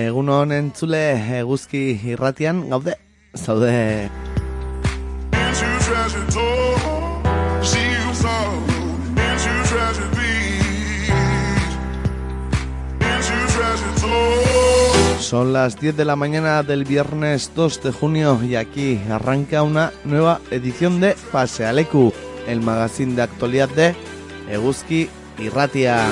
Egun entzule eguzki irratian gaude, zaude. Son las 10 de la mañana del viernes 2 de junio y aquí arranca una nueva edición de Pasealeku, el magazine de actualidad de Eguzki Irratia.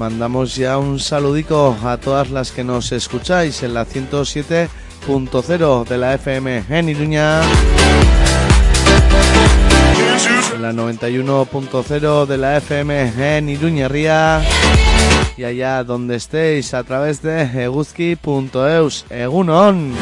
Mandamos ya un saludico a todas las que nos escucháis en la 107.0 de la FM en Iruña, en la 91.0 de la FM en Iruña Ría y allá donde estéis a través de eguzki.eus. Egunon.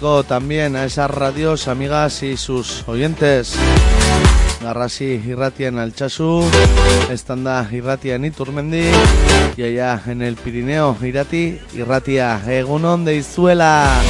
También a esas radios, amigas y sus oyentes. Garrasi Irratia en Alchazu, Estanda Irratia en Iturmendi y allá en el Pirineo Irati Irratia Egunon de Izuela.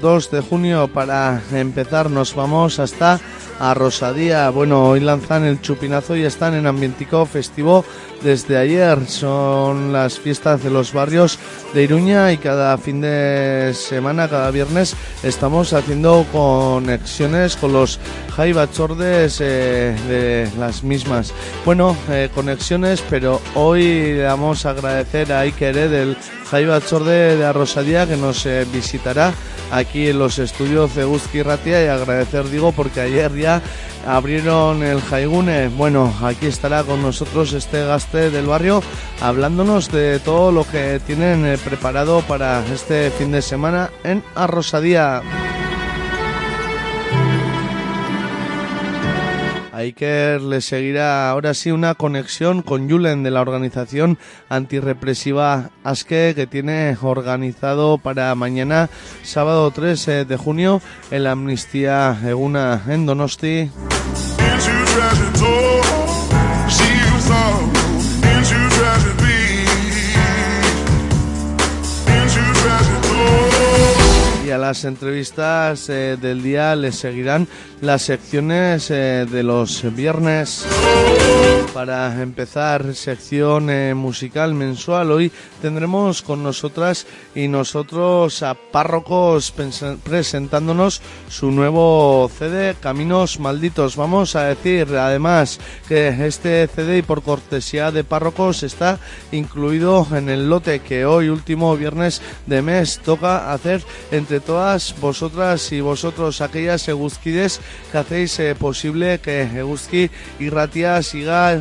2 de junio para empezar nos vamos hasta a Rosadía. Bueno, hoy lanzan el chupinazo y están en ambientico festivo desde ayer. Son las fiestas de los barrios de Iruña y cada fin de semana, cada viernes, estamos haciendo conexiones con los jaibachordes eh, de las mismas. Bueno, eh, conexiones, pero hoy le vamos a agradecer a Iker del jaibachorde de Rosadía que nos eh, visitará aquí en los estudios de Guzki Ratia y agradecer, digo, porque ayer ya abrieron el Jaigune. Bueno, aquí estará con nosotros este gaste del barrio hablándonos de todo lo que tienen eh, preparado para este fin de semana en Arrosadía. Iker le seguirá ahora sí una conexión con Julen de la organización antirrepresiva ASKE que tiene organizado para mañana, sábado 3 de junio, en la Amnistía Eguna en Donosti. Y a las entrevistas eh, del día les seguirán las secciones eh, de los viernes. Para empezar, sección eh, musical mensual. Hoy tendremos con nosotras y nosotros a párrocos presentándonos su nuevo CD, Caminos Malditos. Vamos a decir además que este CD y por cortesía de párrocos está incluido en el lote que hoy, último viernes de mes, toca hacer entre todas vosotras y vosotros, aquellas eguzquides que hacéis eh, posible que Eguzki y Ratia siga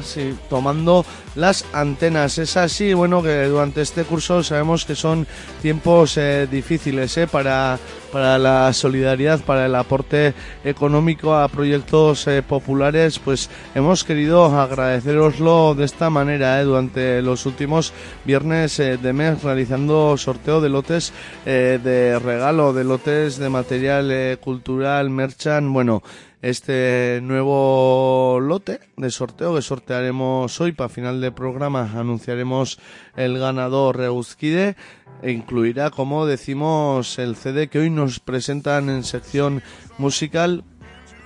tomando las antenas. Es así, bueno, que durante este curso sabemos que son tiempos eh, difíciles eh, para, para la solidaridad, para el aporte económico a proyectos eh, populares, pues hemos querido agradeceroslo de esta manera durante los últimos viernes de mes realizando sorteo de lotes de regalo, de lotes de material cultural, merchan, bueno, este nuevo lote de sorteo que sortearemos hoy para final de programa. Anunciaremos el ganador Reusquide e incluirá como decimos el CD que hoy nos presentan en sección musical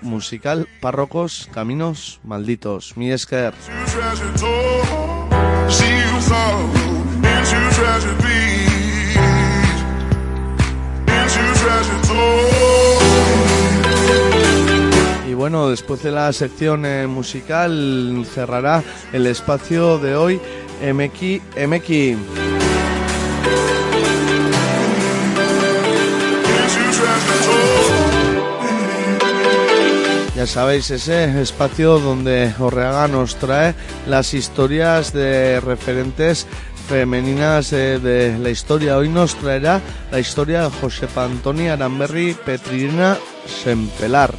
musical párrocos caminos malditos. Mi esker y bueno, después de la sección eh, musical cerrará el espacio de hoy MX. MX. Ya sabéis, ese espacio donde Orreaga nos trae las historias de referentes femeninas de la historia. Hoy nos traerá la historia de Josepa Antonia Aramberri Petrina Sempelar.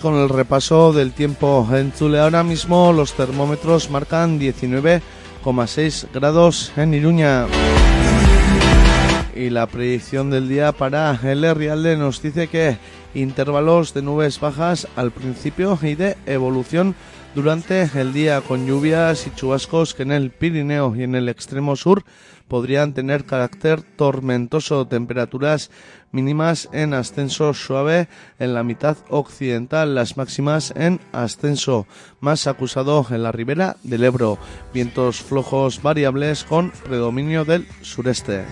Con el repaso del tiempo en Chile. Ahora mismo los termómetros marcan 19,6 grados en Iruña. Y la predicción del día para el Rialde nos dice que intervalos de nubes bajas al principio y de evolución durante el día con lluvias y chubascos que en el Pirineo y en el extremo sur podrían tener carácter tormentoso, temperaturas mínimas en ascenso suave en la mitad occidental, las máximas en ascenso más acusado en la ribera del Ebro, vientos flojos variables con predominio del sureste.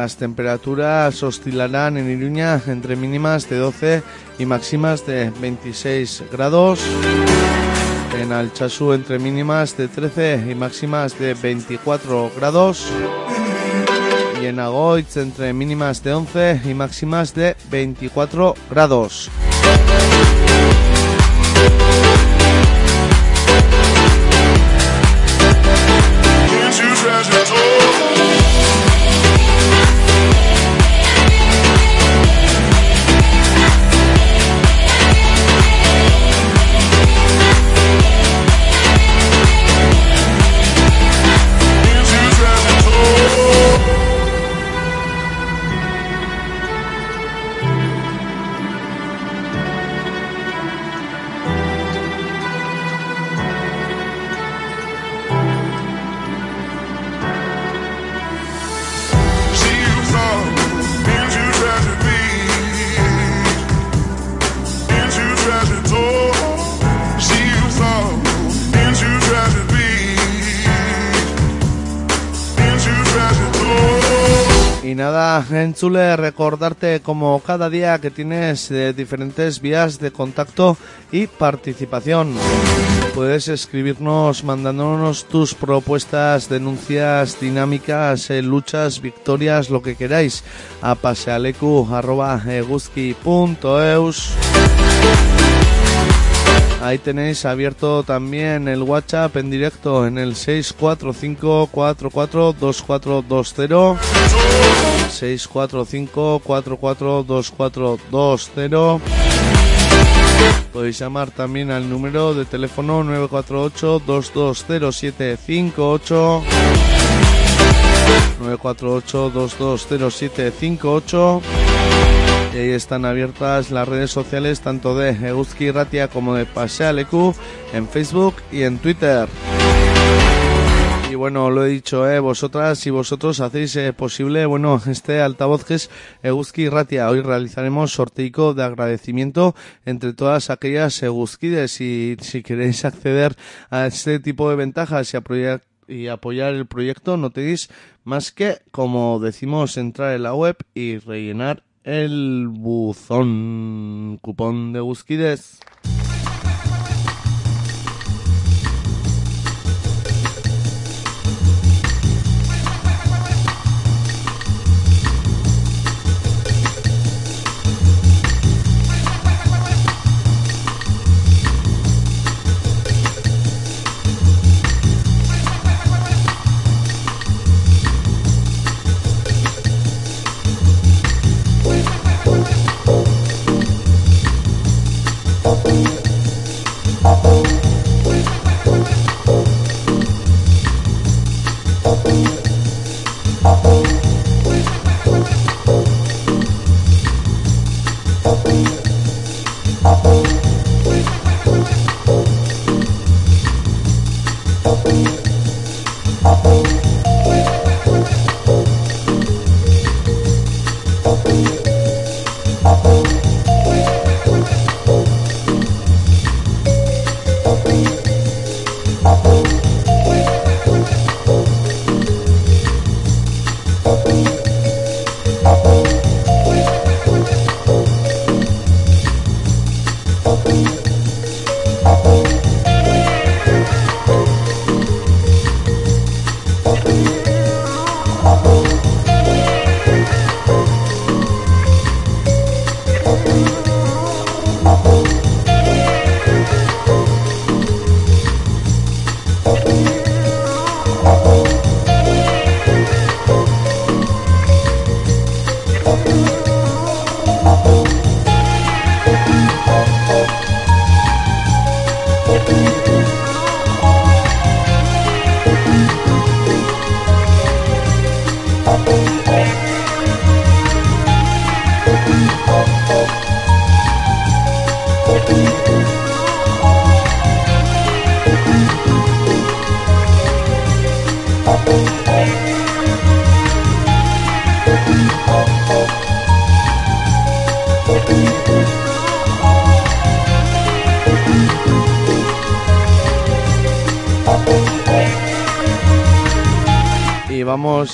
Las temperaturas oscilarán en Iruña entre mínimas de 12 y máximas de 26 grados. En Alchazú entre mínimas de 13 y máximas de 24 grados. Y en Agoitz entre mínimas de 11 y máximas de 24 grados. Y nada, en Chule, recordarte como cada día que tienes eh, diferentes vías de contacto y participación. Puedes escribirnos mandándonos tus propuestas, denuncias, dinámicas, eh, luchas, victorias, lo que queráis a pasealecu.eguzki.eus. Ahí tenéis abierto también el WhatsApp en directo en el 645 442420 645 442420 Podéis llamar también al número de teléfono 948 220758 948 220758 y ahí están abiertas las redes sociales tanto de Eguzki Ratia como de Pasealeku en Facebook y en Twitter. Y bueno, lo he dicho, eh, vosotras y vosotros hacéis eh, posible, bueno, este altavoz que es Eguzki Ratia. Hoy realizaremos sorteico de agradecimiento entre todas aquellas Eguzkides y si queréis acceder a este tipo de ventajas y y apoyar el proyecto, no tenéis más que, como decimos, entrar en la web y rellenar el buzón cupón de Busquides.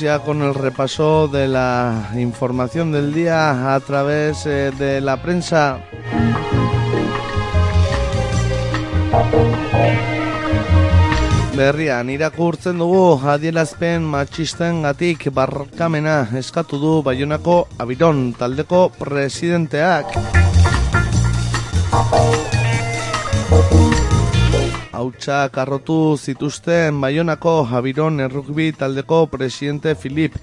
Ya con el repaso de la información del día a través eh, de la prensa. Berrian, irakurtzen dugu adierazpen matxisten gatik barkamena eskatu du Bayonako Abiron taldeko presidenteak hautsa karrotu zituzten Baionako Javiron errukbi taldeko presidente Filip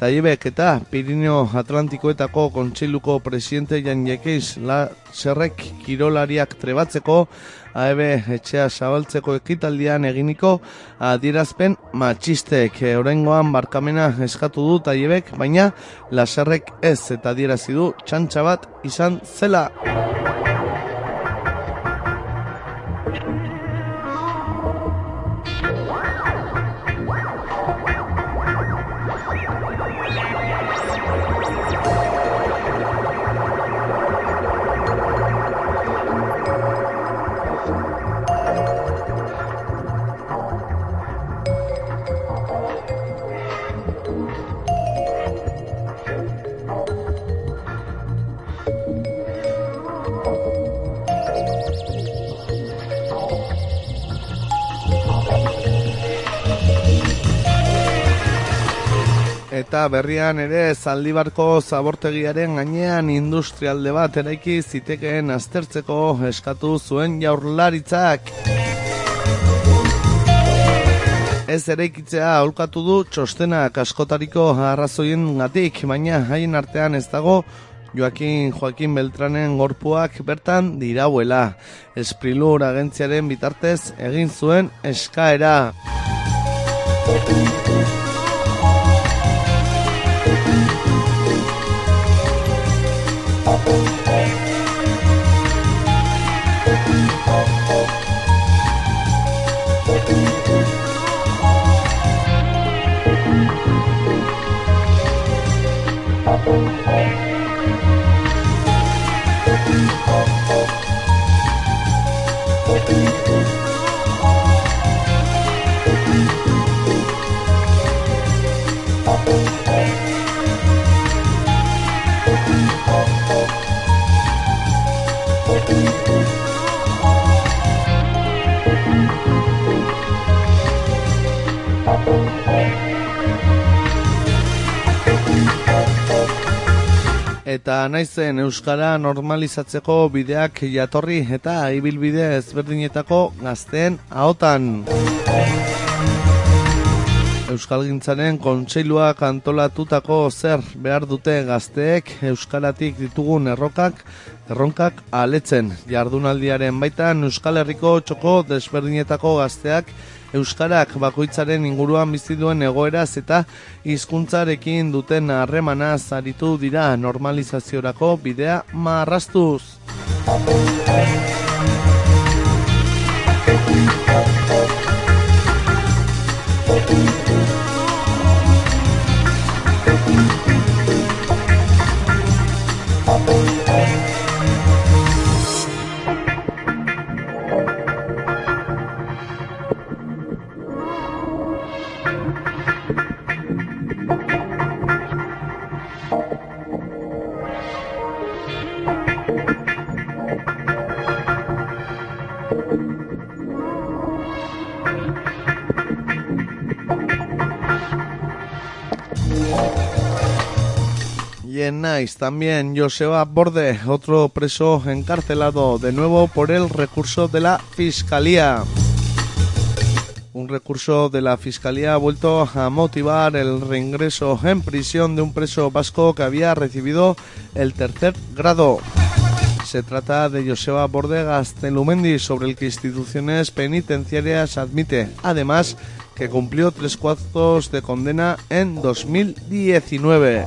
Taibek eta Pirineo Atlantikoetako kontseiluko presidente Jan Jekeiz la zerrek kirolariak trebatzeko AEB etxea zabaltzeko ekitaldian eginiko adierazpen matxistek orengoan barkamena eskatu du Taibek baina laserrek ez eta adierazi du txantxa bat izan zela. Eta berrian ere zaldibarko zabortegiaren gainean industrialde bat eraiki zitekeen aztertzeko eskatu zuen jaurlaritzak. Ez eraikitzea aulkatu du txostenak askotariko arrazoien gatik, baina haien artean ez dago Joaquin Joaquin Beltranen gorpuak bertan dirauela. Esprilur agentziaren bitartez egin zuen eskaera. Eta naizen euskara normalizatzeko bideak jatorri eta ibilbide ezberdinetako gazteen ahotan. Euskalgintzaren kontseiluak antolatutako zer behar dute gazteek euskaratik ditugun errokak, erronkak aletzen. Jardunaldiaren baitan Euskal Herriko txoko desberdinetako gazteak Euskarak bakoitzaren inguruan bizi duen egoeraz eta hizkuntzarekin duten harremanaz aritu dira normalizaziorako bidea marrastuz. También Joseba Borde, otro preso encarcelado de nuevo por el recurso de la Fiscalía. Un recurso de la Fiscalía ha vuelto a motivar el reingreso en prisión de un preso vasco que había recibido el tercer grado. Se trata de Joseba Borde Gastelumendi, sobre el que instituciones penitenciarias admite, además, que cumplió tres cuartos de condena en 2019.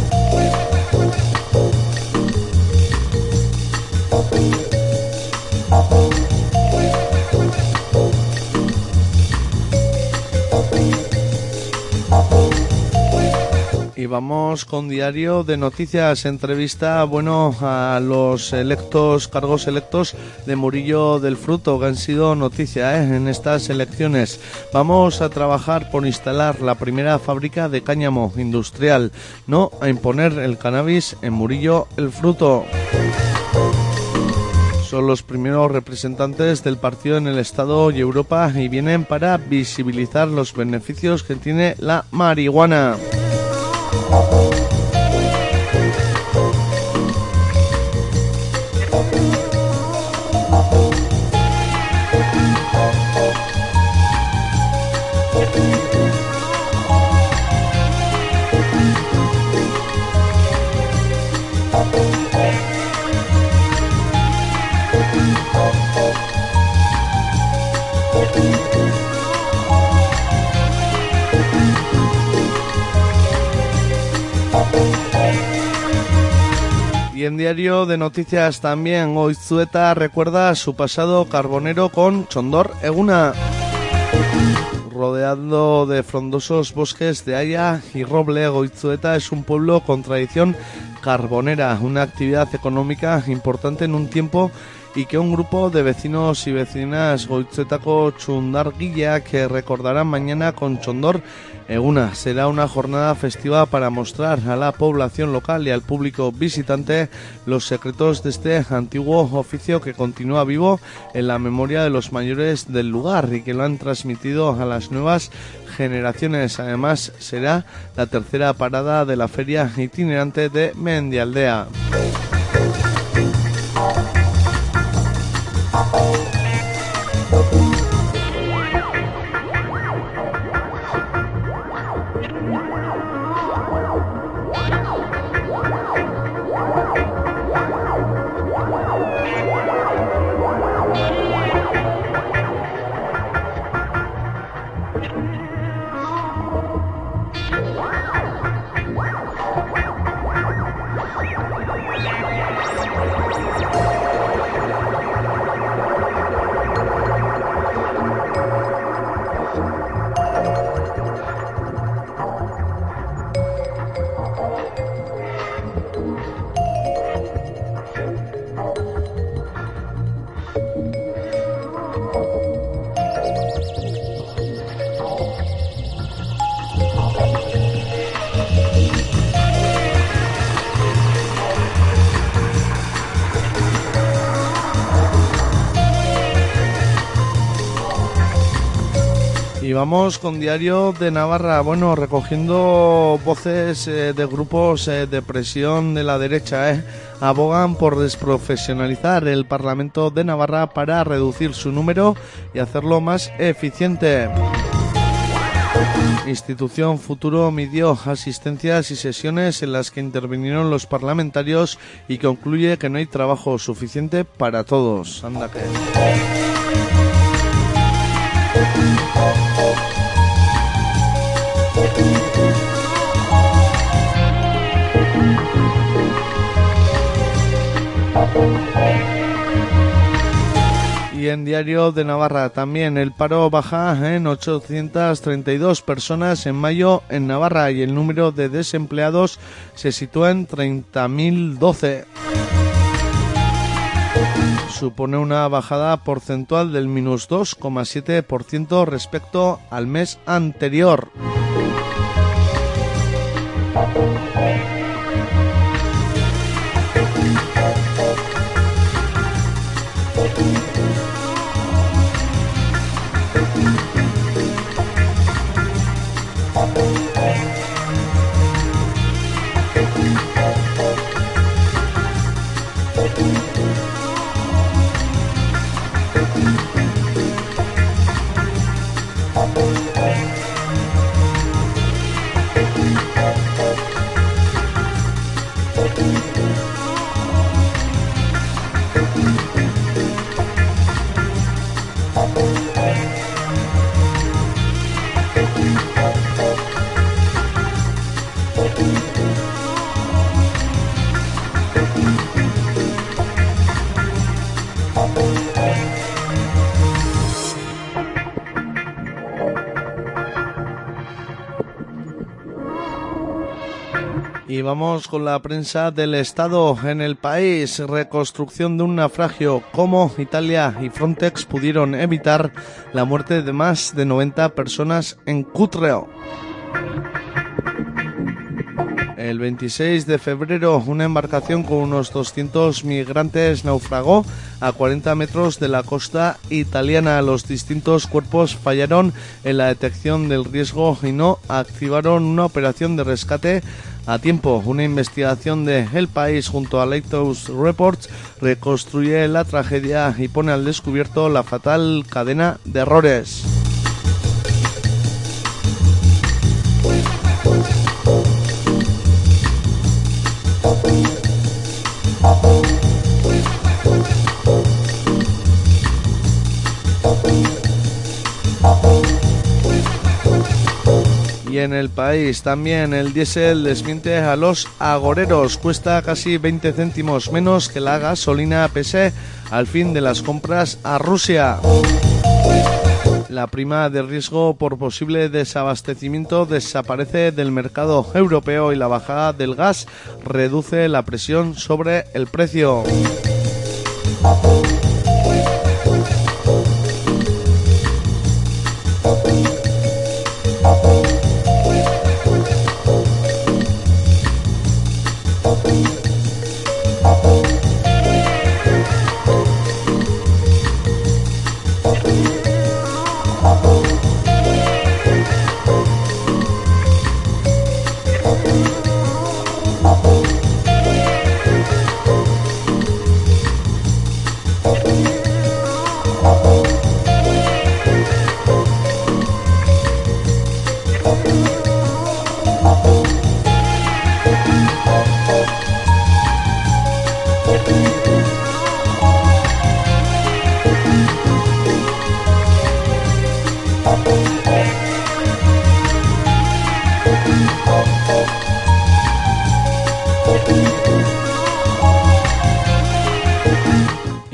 vamos con diario de noticias, entrevista, bueno, a los electos, cargos electos de Murillo del Fruto, que han sido noticia ¿eh? en estas elecciones. Vamos a trabajar por instalar la primera fábrica de cáñamo industrial, no a imponer el cannabis en Murillo el Fruto son los primeros representantes del partido en el Estado y Europa y vienen para visibilizar los beneficios que tiene la marihuana. Y en Diario de Noticias también, Goizueta recuerda su pasado carbonero con Chondor Eguna. Rodeado de frondosos bosques de haya y roble, Goizueta es un pueblo con tradición carbonera, una actividad económica importante en un tiempo y que un grupo de vecinos y vecinas goitzetako chundarguilla que recordarán mañana con Chondor Eguna será una jornada festiva para mostrar a la población local y al público visitante los secretos de este antiguo oficio que continúa vivo en la memoria de los mayores del lugar y que lo han transmitido a las nuevas generaciones. Además, será la tercera parada de la feria itinerante de Mendialdea. Vamos con Diario de Navarra, bueno, recogiendo voces eh, de grupos eh, de presión de la derecha, eh, abogan por desprofesionalizar el Parlamento de Navarra para reducir su número y hacerlo más eficiente. Institución Futuro midió asistencias y sesiones en las que intervinieron los parlamentarios y concluye que no hay trabajo suficiente para todos. Anda que. Y en Diario de Navarra también el paro baja en 832 personas en mayo en Navarra y el número de desempleados se sitúa en 30.012 supone una bajada porcentual del minus 2,7% respecto al mes anterior. Vamos con la prensa del Estado en el país. Reconstrucción de un naufragio. Cómo Italia y Frontex pudieron evitar la muerte de más de 90 personas en Cutreo. El 26 de febrero, una embarcación con unos 200 migrantes naufragó a 40 metros de la costa italiana. Los distintos cuerpos fallaron en la detección del riesgo y no activaron una operación de rescate a tiempo. Una investigación de El País junto a Lighthouse Reports reconstruye la tragedia y pone al descubierto la fatal cadena de errores. Y en el país también el diésel desmiente a los agoreros. Cuesta casi 20 céntimos menos que la gasolina pese al fin de las compras a Rusia. La prima de riesgo por posible desabastecimiento desaparece del mercado europeo y la bajada del gas reduce la presión sobre el precio.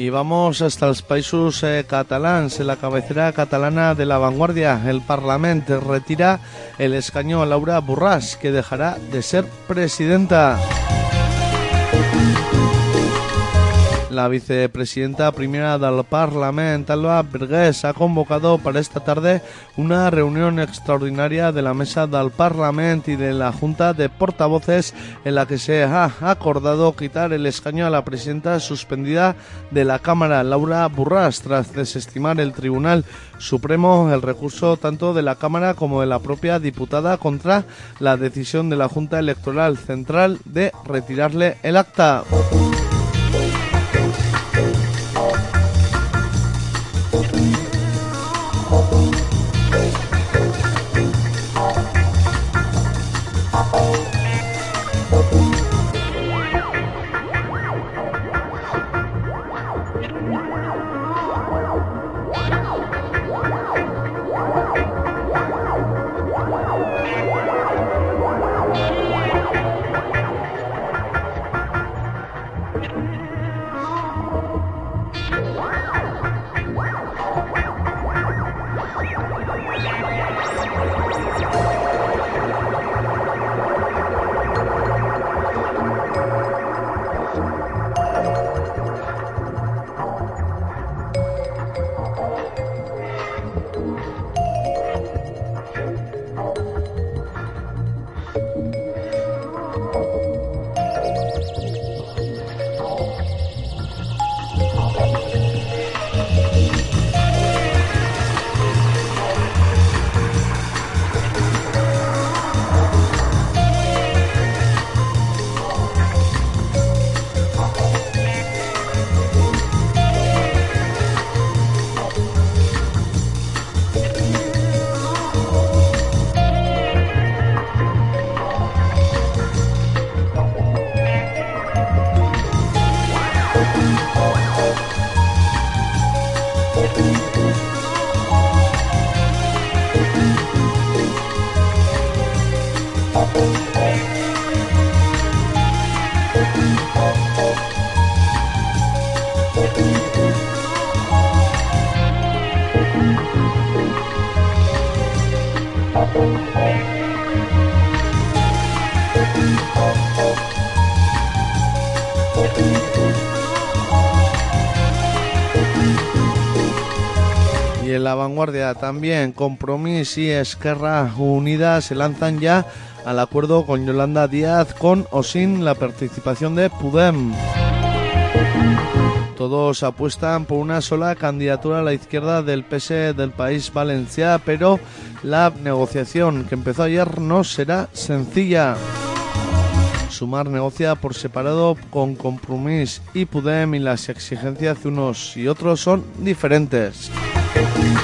Y vamos hasta los países eh, catalans. La cabecera catalana de la vanguardia, el Parlamento retira el escaño a Laura Burras, que dejará de ser presidenta. La vicepresidenta primera del Parlamento, Alba Bergués, ha convocado para esta tarde una reunión extraordinaria de la mesa del Parlamento y de la Junta de Portavoces en la que se ha acordado quitar el escaño a la presidenta suspendida de la Cámara, Laura Burras, tras desestimar el Tribunal Supremo el recurso tanto de la Cámara como de la propia diputada contra la decisión de la Junta Electoral Central de retirarle el acta. Y en la vanguardia también, Compromís y Esquerra Unida se lanzan ya al acuerdo con Yolanda Díaz con o sin la participación de Pudem. Todos apuestan por una sola candidatura a la izquierda del PS del país Valencia, pero la negociación que empezó ayer no será sencilla. Sumar negocia por separado con Compromís y Pudem y las exigencias de unos y otros son diferentes. Y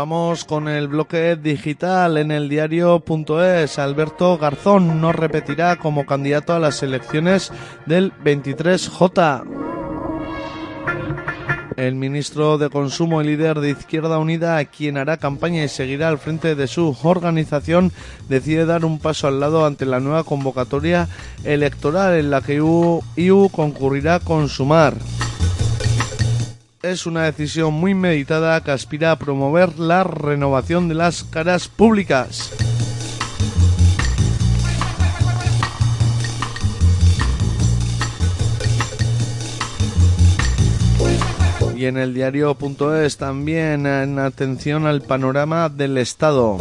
vamos con el bloque digital en el diario.es. Alberto Garzón no repetirá como candidato a las elecciones del 23J. El ministro de Consumo y líder de Izquierda Unida, quien hará campaña y seguirá al frente de su organización, decide dar un paso al lado ante la nueva convocatoria electoral en la que IU, concurrirá con Sumar es una decisión muy meditada que aspira a promover la renovación de las caras públicas. Y en el diario.es también en atención al panorama del Estado.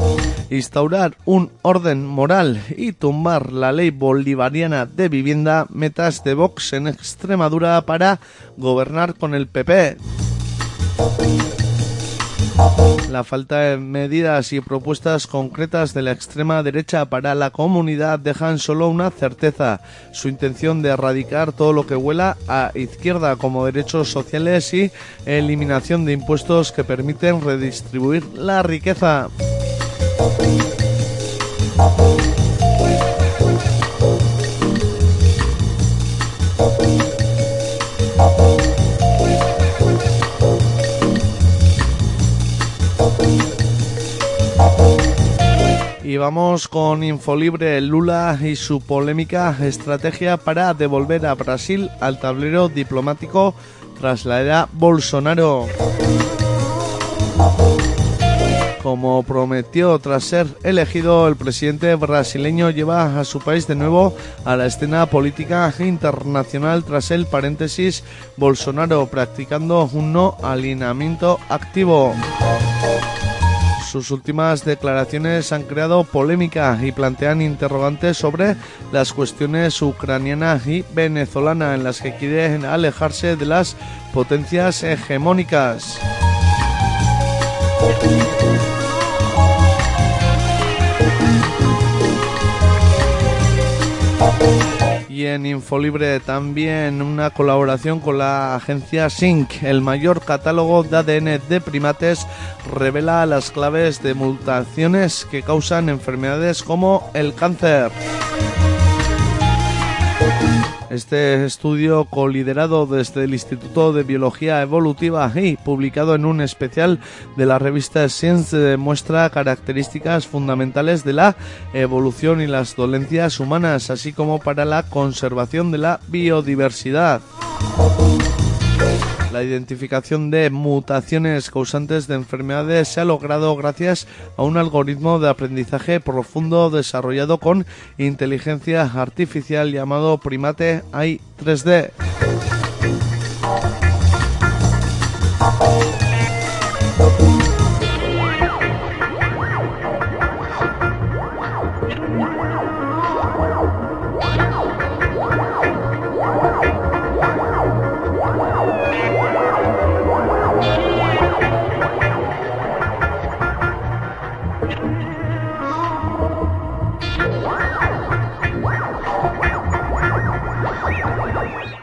Instaurar un orden moral y tumbar la ley bolivariana de vivienda, metas de Vox en Extremadura para gobernar con el PP. La falta de medidas y propuestas concretas de la extrema derecha para la comunidad dejan solo una certeza, su intención de erradicar todo lo que huela a izquierda como derechos sociales y eliminación de impuestos que permiten redistribuir la riqueza. Y vamos con Infolibre Lula y su polémica estrategia para devolver a Brasil al tablero diplomático tras la era Bolsonaro. Como prometió tras ser elegido, el presidente brasileño lleva a su país de nuevo a la escena política internacional tras el paréntesis Bolsonaro practicando un no alineamiento activo. Sus últimas declaraciones han creado polémica y plantean interrogantes sobre las cuestiones ucraniana y venezolana en las que quieren alejarse de las potencias hegemónicas. Y en Infolibre también una colaboración con la agencia SYNC. El mayor catálogo de ADN de primates revela las claves de mutaciones que causan enfermedades como el cáncer. Este estudio, coliderado desde el Instituto de Biología Evolutiva y publicado en un especial de la revista Science, demuestra características fundamentales de la evolución y las dolencias humanas, así como para la conservación de la biodiversidad. La identificación de mutaciones causantes de enfermedades se ha logrado gracias a un algoritmo de aprendizaje profundo desarrollado con inteligencia artificial llamado Primate AI 3D.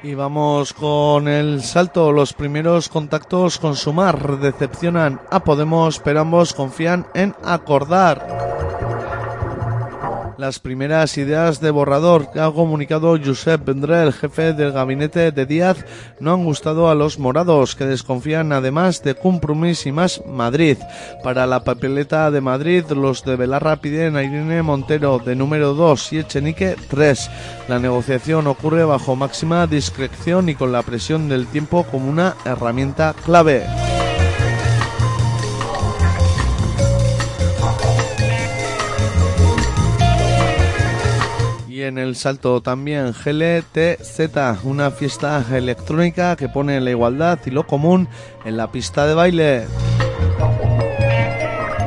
Y vamos con el salto. Los primeros contactos con Sumar decepcionan a Podemos, pero ambos confían en acordar. Las primeras ideas de borrador que ha comunicado Josep Vendrell, jefe del gabinete de Díaz, no han gustado a los morados, que desconfían además de Compromís y más Madrid. Para la papeleta de Madrid, los de Belarra piden a Montero de número 2 y Echenique 3. La negociación ocurre bajo máxima discreción y con la presión del tiempo como una herramienta clave. Y en el salto también GLTZ, una fiesta electrónica que pone la igualdad y lo común en la pista de baile.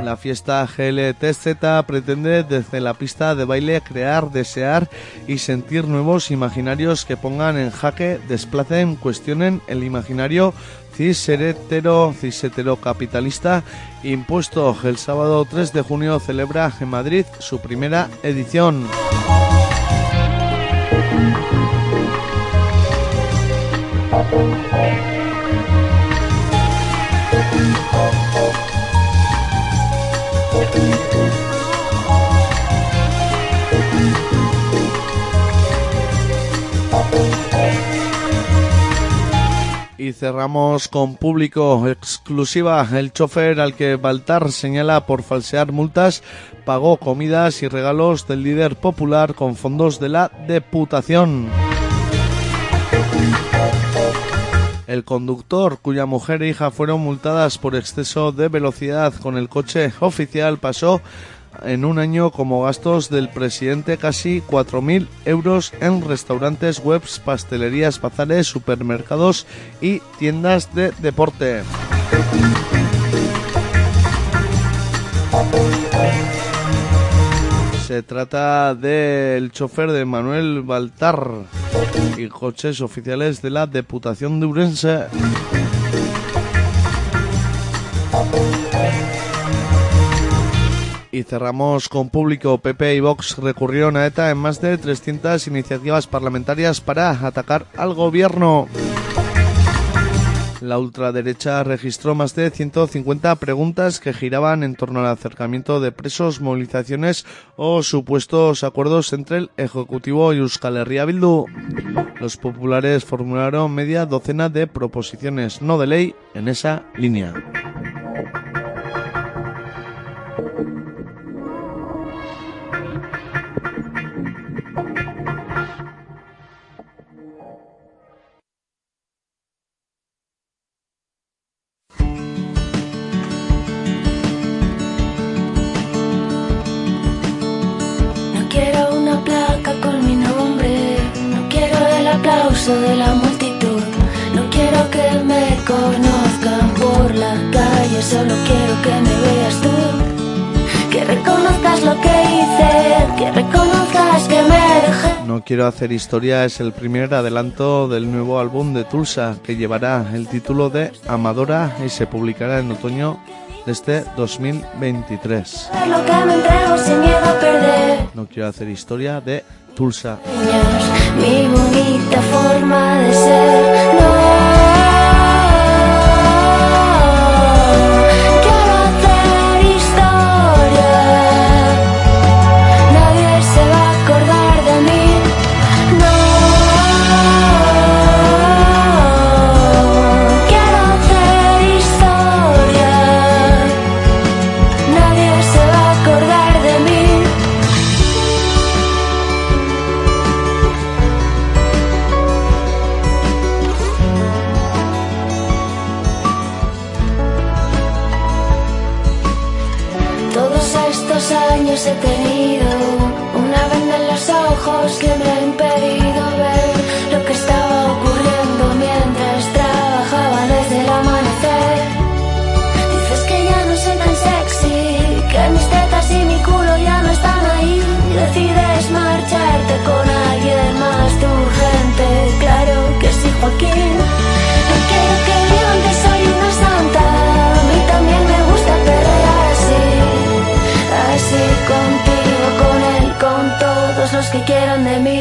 La fiesta GLTZ pretende desde la pista de baile crear, desear y sentir nuevos imaginarios que pongan en jaque, desplacen, cuestionen el imaginario cis-hetero, capitalista impuesto. El sábado 3 de junio celebra en Madrid su primera edición. Y cerramos con público exclusiva. El chofer al que Baltar señala por falsear multas pagó comidas y regalos del líder popular con fondos de la Deputación. El conductor, cuya mujer e hija fueron multadas por exceso de velocidad con el coche oficial, pasó en un año como gastos del presidente casi 4.000 euros en restaurantes, webs, pastelerías, bazares, supermercados y tiendas de deporte. Se trata del chofer de Manuel Baltar y coches oficiales de la Deputación de Urense. Y cerramos con público. PP y Vox recurrieron a ETA en más de 300 iniciativas parlamentarias para atacar al gobierno. La ultraderecha registró más de 150 preguntas que giraban en torno al acercamiento de presos, movilizaciones o supuestos acuerdos entre el Ejecutivo y Euskal Herria Bildu. Los populares formularon media docena de proposiciones no de ley en esa línea. Aplauso de la multitud, no quiero que me conozcan por la calle, solo quiero que me veas tú, que reconozcas lo que hice, que reconozcas que me dejé. No quiero hacer historia es el primer adelanto del nuevo álbum de Tulsa que llevará el título de Amadora y se publicará en otoño de este 2023. Ver lo que me entrego sin miedo a perder. No quiero hacer historia de Tulsa. mi bonita forma de ser. No todos los que quieran de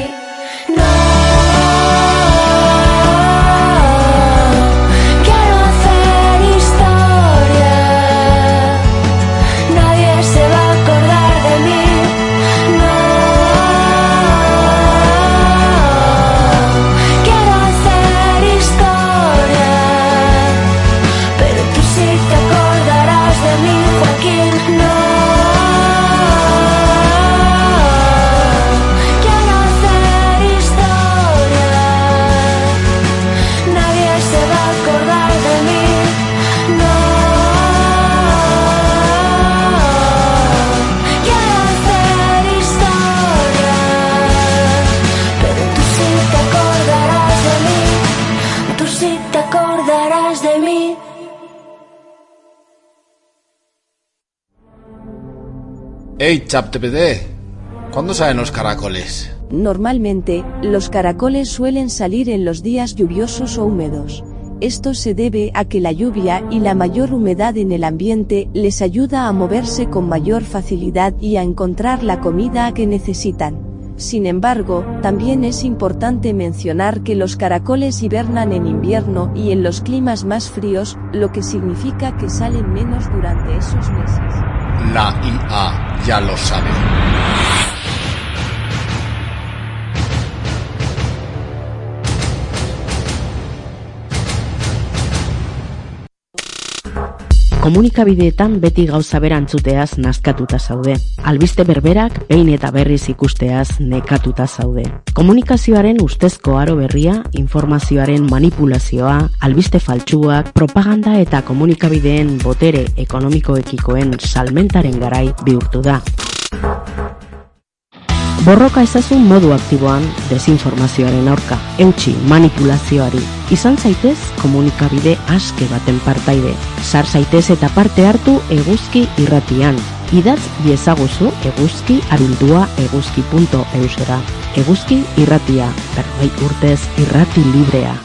Hey, ChapTPD, ¿cuándo salen los caracoles? Normalmente, los caracoles suelen salir en los días lluviosos o húmedos. Esto se debe a que la lluvia y la mayor humedad en el ambiente les ayuda a moverse con mayor facilidad y a encontrar la comida que necesitan. Sin embargo, también es importante mencionar que los caracoles hibernan en invierno y en los climas más fríos, lo que significa que salen menos durante esos meses. La IA ya lo sabe. Komunikabideetan beti gauza berantzuteaz nazkatuta zaude. Albiste berberak behin eta berriz ikusteaz nekatuta zaude. Komunikazioaren ustezko aro berria, informazioaren manipulazioa, albiste faltsuak, propaganda eta komunikabideen botere ekonomikoekikoen salmentaren garai bihurtu da. Borroka ezazun modu aktiboan desinformazioaren aurka, eutxi manipulazioari. Izan zaitez komunikabide aske baten partaide. Sar zaitez eta parte hartu eguzki irratian. Idatz diezaguzu eguzki abildua eguzki.eusera. Eguzki irratia, berroi urtez irrati librea.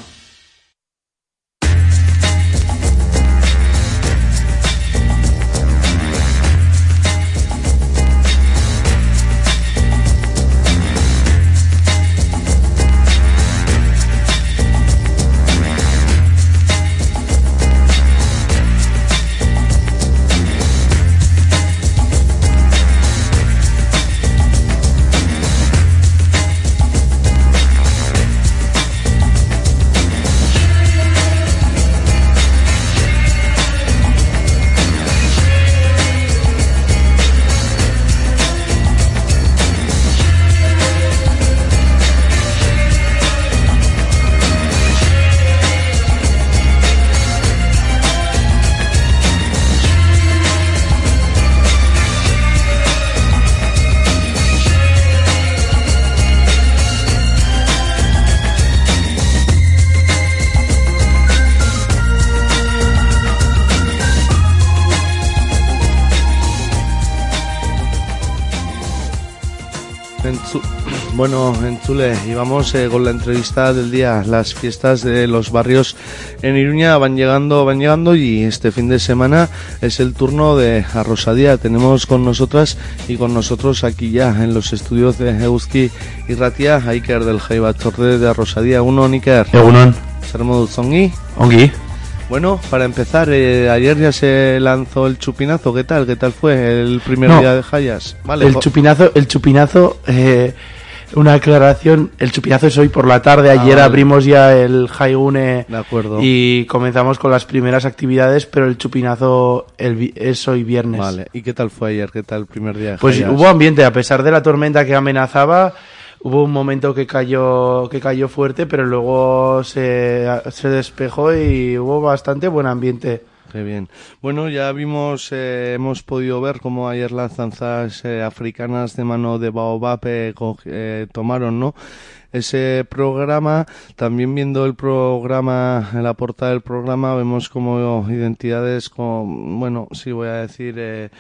Bueno, en Zule, y vamos eh, con la entrevista del día. Las fiestas de los barrios en Iruña van llegando, van llegando y este fin de semana es el turno de Arrosadía. Tenemos con nosotras y con nosotros aquí ya en los estudios de Euski y Ratia, Iker del Jaiba Torre de Arrosadía. Uno, Iker. Egunon, Duzongi. ongi. Bueno, para empezar, eh, ayer ya se lanzó el chupinazo. ¿Qué tal? ¿Qué tal fue el primer No. día de Jayas? Vale, El chupinazo, el chupinazo, eh, una aclaración, el chupinazo es hoy por la tarde, Ah, ayer vale. abrimos ya el Haigune De acuerdo. y comenzamos con las primeras actividades, pero el chupinazo el es hoy viernes. Vale, ¿y qué tal fue ayer? ¿Qué tal el primer día Pues hubo ambiente, a pesar de la tormenta que amenazaba, hubo un momento que cayó, que cayó fuerte, pero luego se, se despejó y hubo bastante buen ambiente. Qué bien. Bueno, ya vimos, eh, hemos podido ver cómo ayer las danzas eh, africanas de mano de Baobab eh, eh, tomaron, ¿no? Ese programa, también viendo el programa, la portada del programa, vemos como identidades con, bueno, sí voy a decir, eh,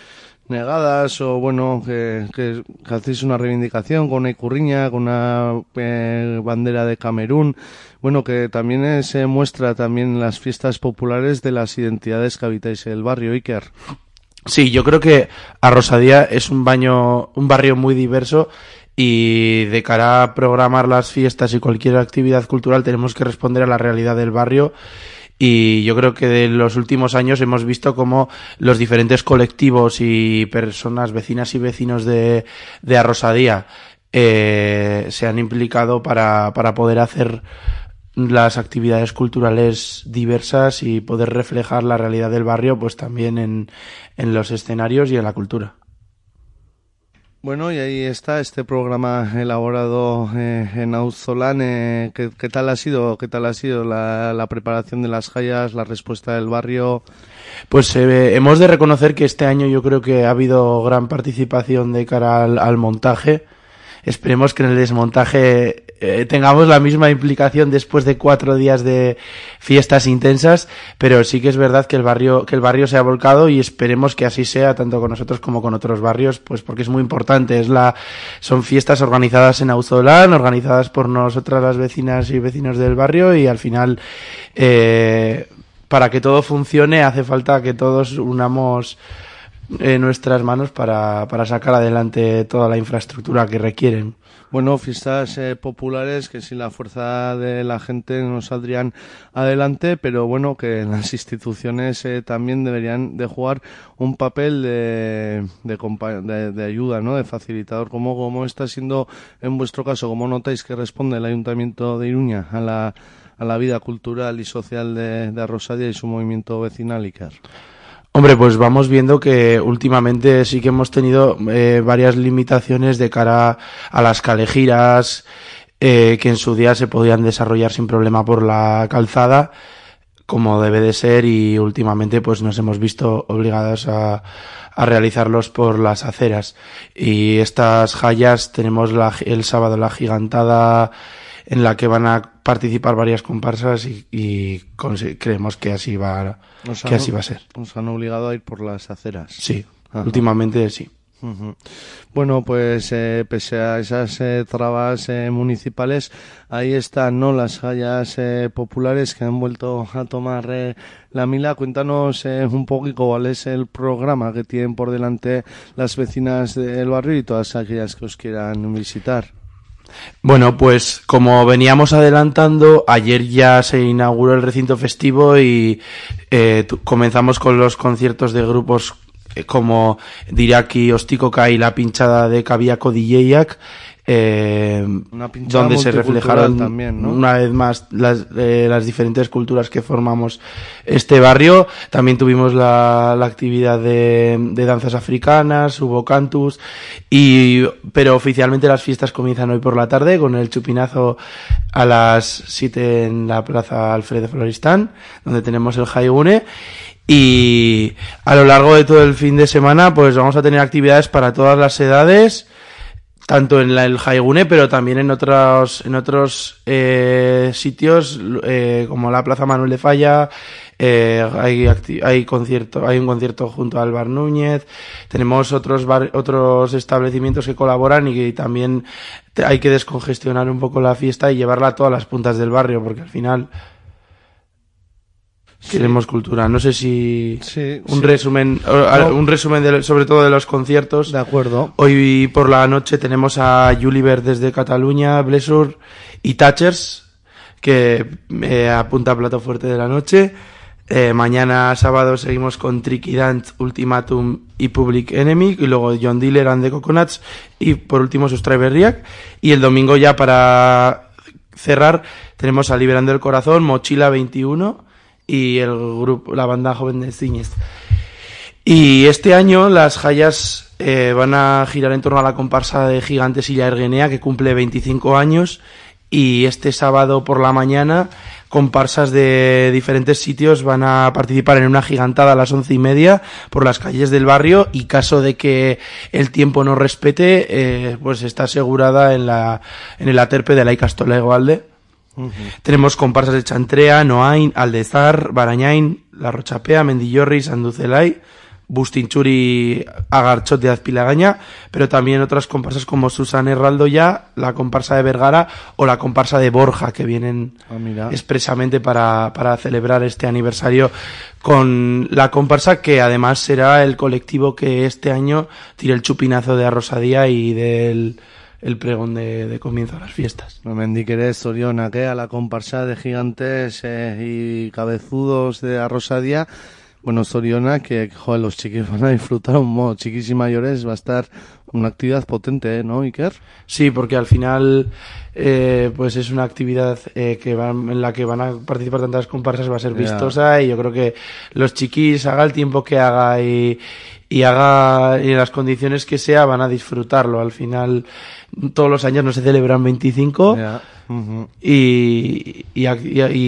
negadas o bueno que, que, que hacéis una reivindicación con una icurriña con una eh, bandera de Camerún. Bueno que también eh, se muestra también las fiestas populares de las identidades que habitáis en el barrio Iker. Sí, yo creo que Arrosadía es un baño, un barrio muy diverso y de cara a programar las fiestas y cualquier actividad cultural tenemos que responder a la realidad del barrio y yo creo que de los últimos años hemos visto cómo los diferentes colectivos y personas, vecinas y vecinos de, de Arrosadía eh, se han implicado para, para poder hacer las actividades culturales diversas y poder reflejar la realidad del barrio pues también en, en los escenarios y en la cultura. Bueno y ahí está este programa elaborado eh, en Auzolán eh, ¿qué, tal ha sido qué tal ha sido la, preparación de las jallas la respuesta del barrio Pues eh, hemos de reconocer que este año yo creo que ha habido gran participación de cara al, al montaje. Esperemos que en el desmontaje eh, tengamos la misma implicación después de cuatro días de fiestas intensas, pero sí que es verdad que el barrio que el barrio se ha volcado y esperemos que así sea tanto con nosotros como con otros barrios, pues porque es muy importante. Es la son fiestas organizadas en Auzolán, organizadas por nosotras las vecinas y vecinos del barrio y al final eh, para que todo funcione hace falta que todos unamos eh, nuestras manos para, para sacar adelante toda la infraestructura que requieren. Bueno, fiestas eh, populares que sin la fuerza de la gente no saldrían adelante, pero bueno, que las instituciones eh, también deberían de jugar un papel de, de, de- de ayuda, ¿no? De facilitador. ¿Cómo, ¿Cómo está siendo en vuestro caso? ¿Cómo notáis que responde el Ayuntamiento de Iruña a la, a la vida cultural y social de, de Arrosadia y su movimiento vecinal, Iker? Hombre, pues vamos viendo que últimamente sí que hemos tenido eh, varias limitaciones de cara a las calejiras, eh, que en su día se podían desarrollar sin problema por la calzada, como debe de ser, y últimamente pues nos hemos visto obligados a, a realizarlos por las aceras. Y estas jallas tenemos la, el sábado la gigantada en la que van a participar varias comparsas y, y creemos que así va Nos que han- así va a ser. Nos han obligado a ir por las aceras. Sí, Ajá. últimamente sí. Bueno, pues eh, pese a esas eh, trabas eh, municipales, ahí están ¿no? las hallas eh, populares que han vuelto a tomar eh, la mila. Cuéntanos eh, un poquito cuál es el programa que tienen por delante las vecinas del barrio y todas aquellas que os quieran visitar. Bueno, pues como veníamos adelantando, ayer ya se inauguró el recinto festivo y eh, comenzamos con los conciertos de grupos eh, como Diraki, Ostikoka y la pinchada de Kabiako DJak, eh, donde se reflejaron también, ¿no? una vez más las, eh, las diferentes culturas que formamos este barrio. También tuvimos la, la actividad de, de danzas africanas, hubo cantus, y, pero oficialmente las fiestas comienzan hoy por la tarde con el chupinazo a las 7 en la plaza Alfredo Floristán, donde tenemos el Haigune. Y a lo largo de todo el fin de semana, pues vamos a tener actividades para todas las edades, tanto en la- el Haigune, pero también en otros, en otros eh, sitios, eh, como la Plaza Manuel de Falla, eh, hay, hay concierto, hay un concierto junto al Bar Núñez, tenemos otros bar- otros establecimientos que colaboran y que también hay que descongestionar un poco la fiesta y llevarla a todas las puntas del barrio, porque al final queremos cultura. No sé si Sí, un sí. resumen, No. un resumen de- sobre todo de los conciertos. De acuerdo. Hoy por la noche tenemos a Juliver desde Cataluña, Blessur y Thatchers, que eh, apunta a plato fuerte de la noche. Eh, mañana sábado seguimos con Tricky Dance, Ultimatum y Public Enemy, y luego John Dealer and the Coconuts, y por último Sustraiberriac. Y el domingo ya para cerrar tenemos a Liberando el Corazón, Mochila 21 y el grupo, la banda joven de Ciñes. Y este año las Jayas eh, van a girar en torno a la comparsa de Gigantes y la Erguenea, que cumple 25 años. Y este sábado por la mañana, comparsas de diferentes sitios van a participar en una gigantada a las once y media por las calles del barrio. Y caso de que el tiempo no respete, eh, pues está asegurada en, la, en el aterpe de la Icastola Igualde. Tenemos comparsas de Chantrea, Noain, Aldezar, Barañain, La Rochapea, Mendillorri, Sanducelay, Bustinchuri, Agarchot de Azpilagaña, pero también otras comparsas como Susan Herraldo ya, la comparsa de Vergara o la comparsa de Borja, que vienen Ah, expresamente para, para celebrar este aniversario con la comparsa que además será el colectivo que este año tire el chupinazo de Arrosadía y del el pregón de, de comienzo a las fiestas. No me indiqueré Soriona, que a la comparsa de gigantes eh, y cabezudos de Arrosadía. Bueno, Soriona, que joder, los chiquis van a disfrutar un modo. Chiquis y mayores va a estar una actividad potente, ¿eh? ¿no, Iker? Sí, porque al final eh, pues es una actividad eh, que van, en la que van a participar tantas comparsas, va a ser vistosa y yo creo que los chiquis haga el tiempo que haga y, y haga y en las condiciones que sea van a disfrutarlo. Al final todos los años no se celebran 25 Ya. Ujú. y, y,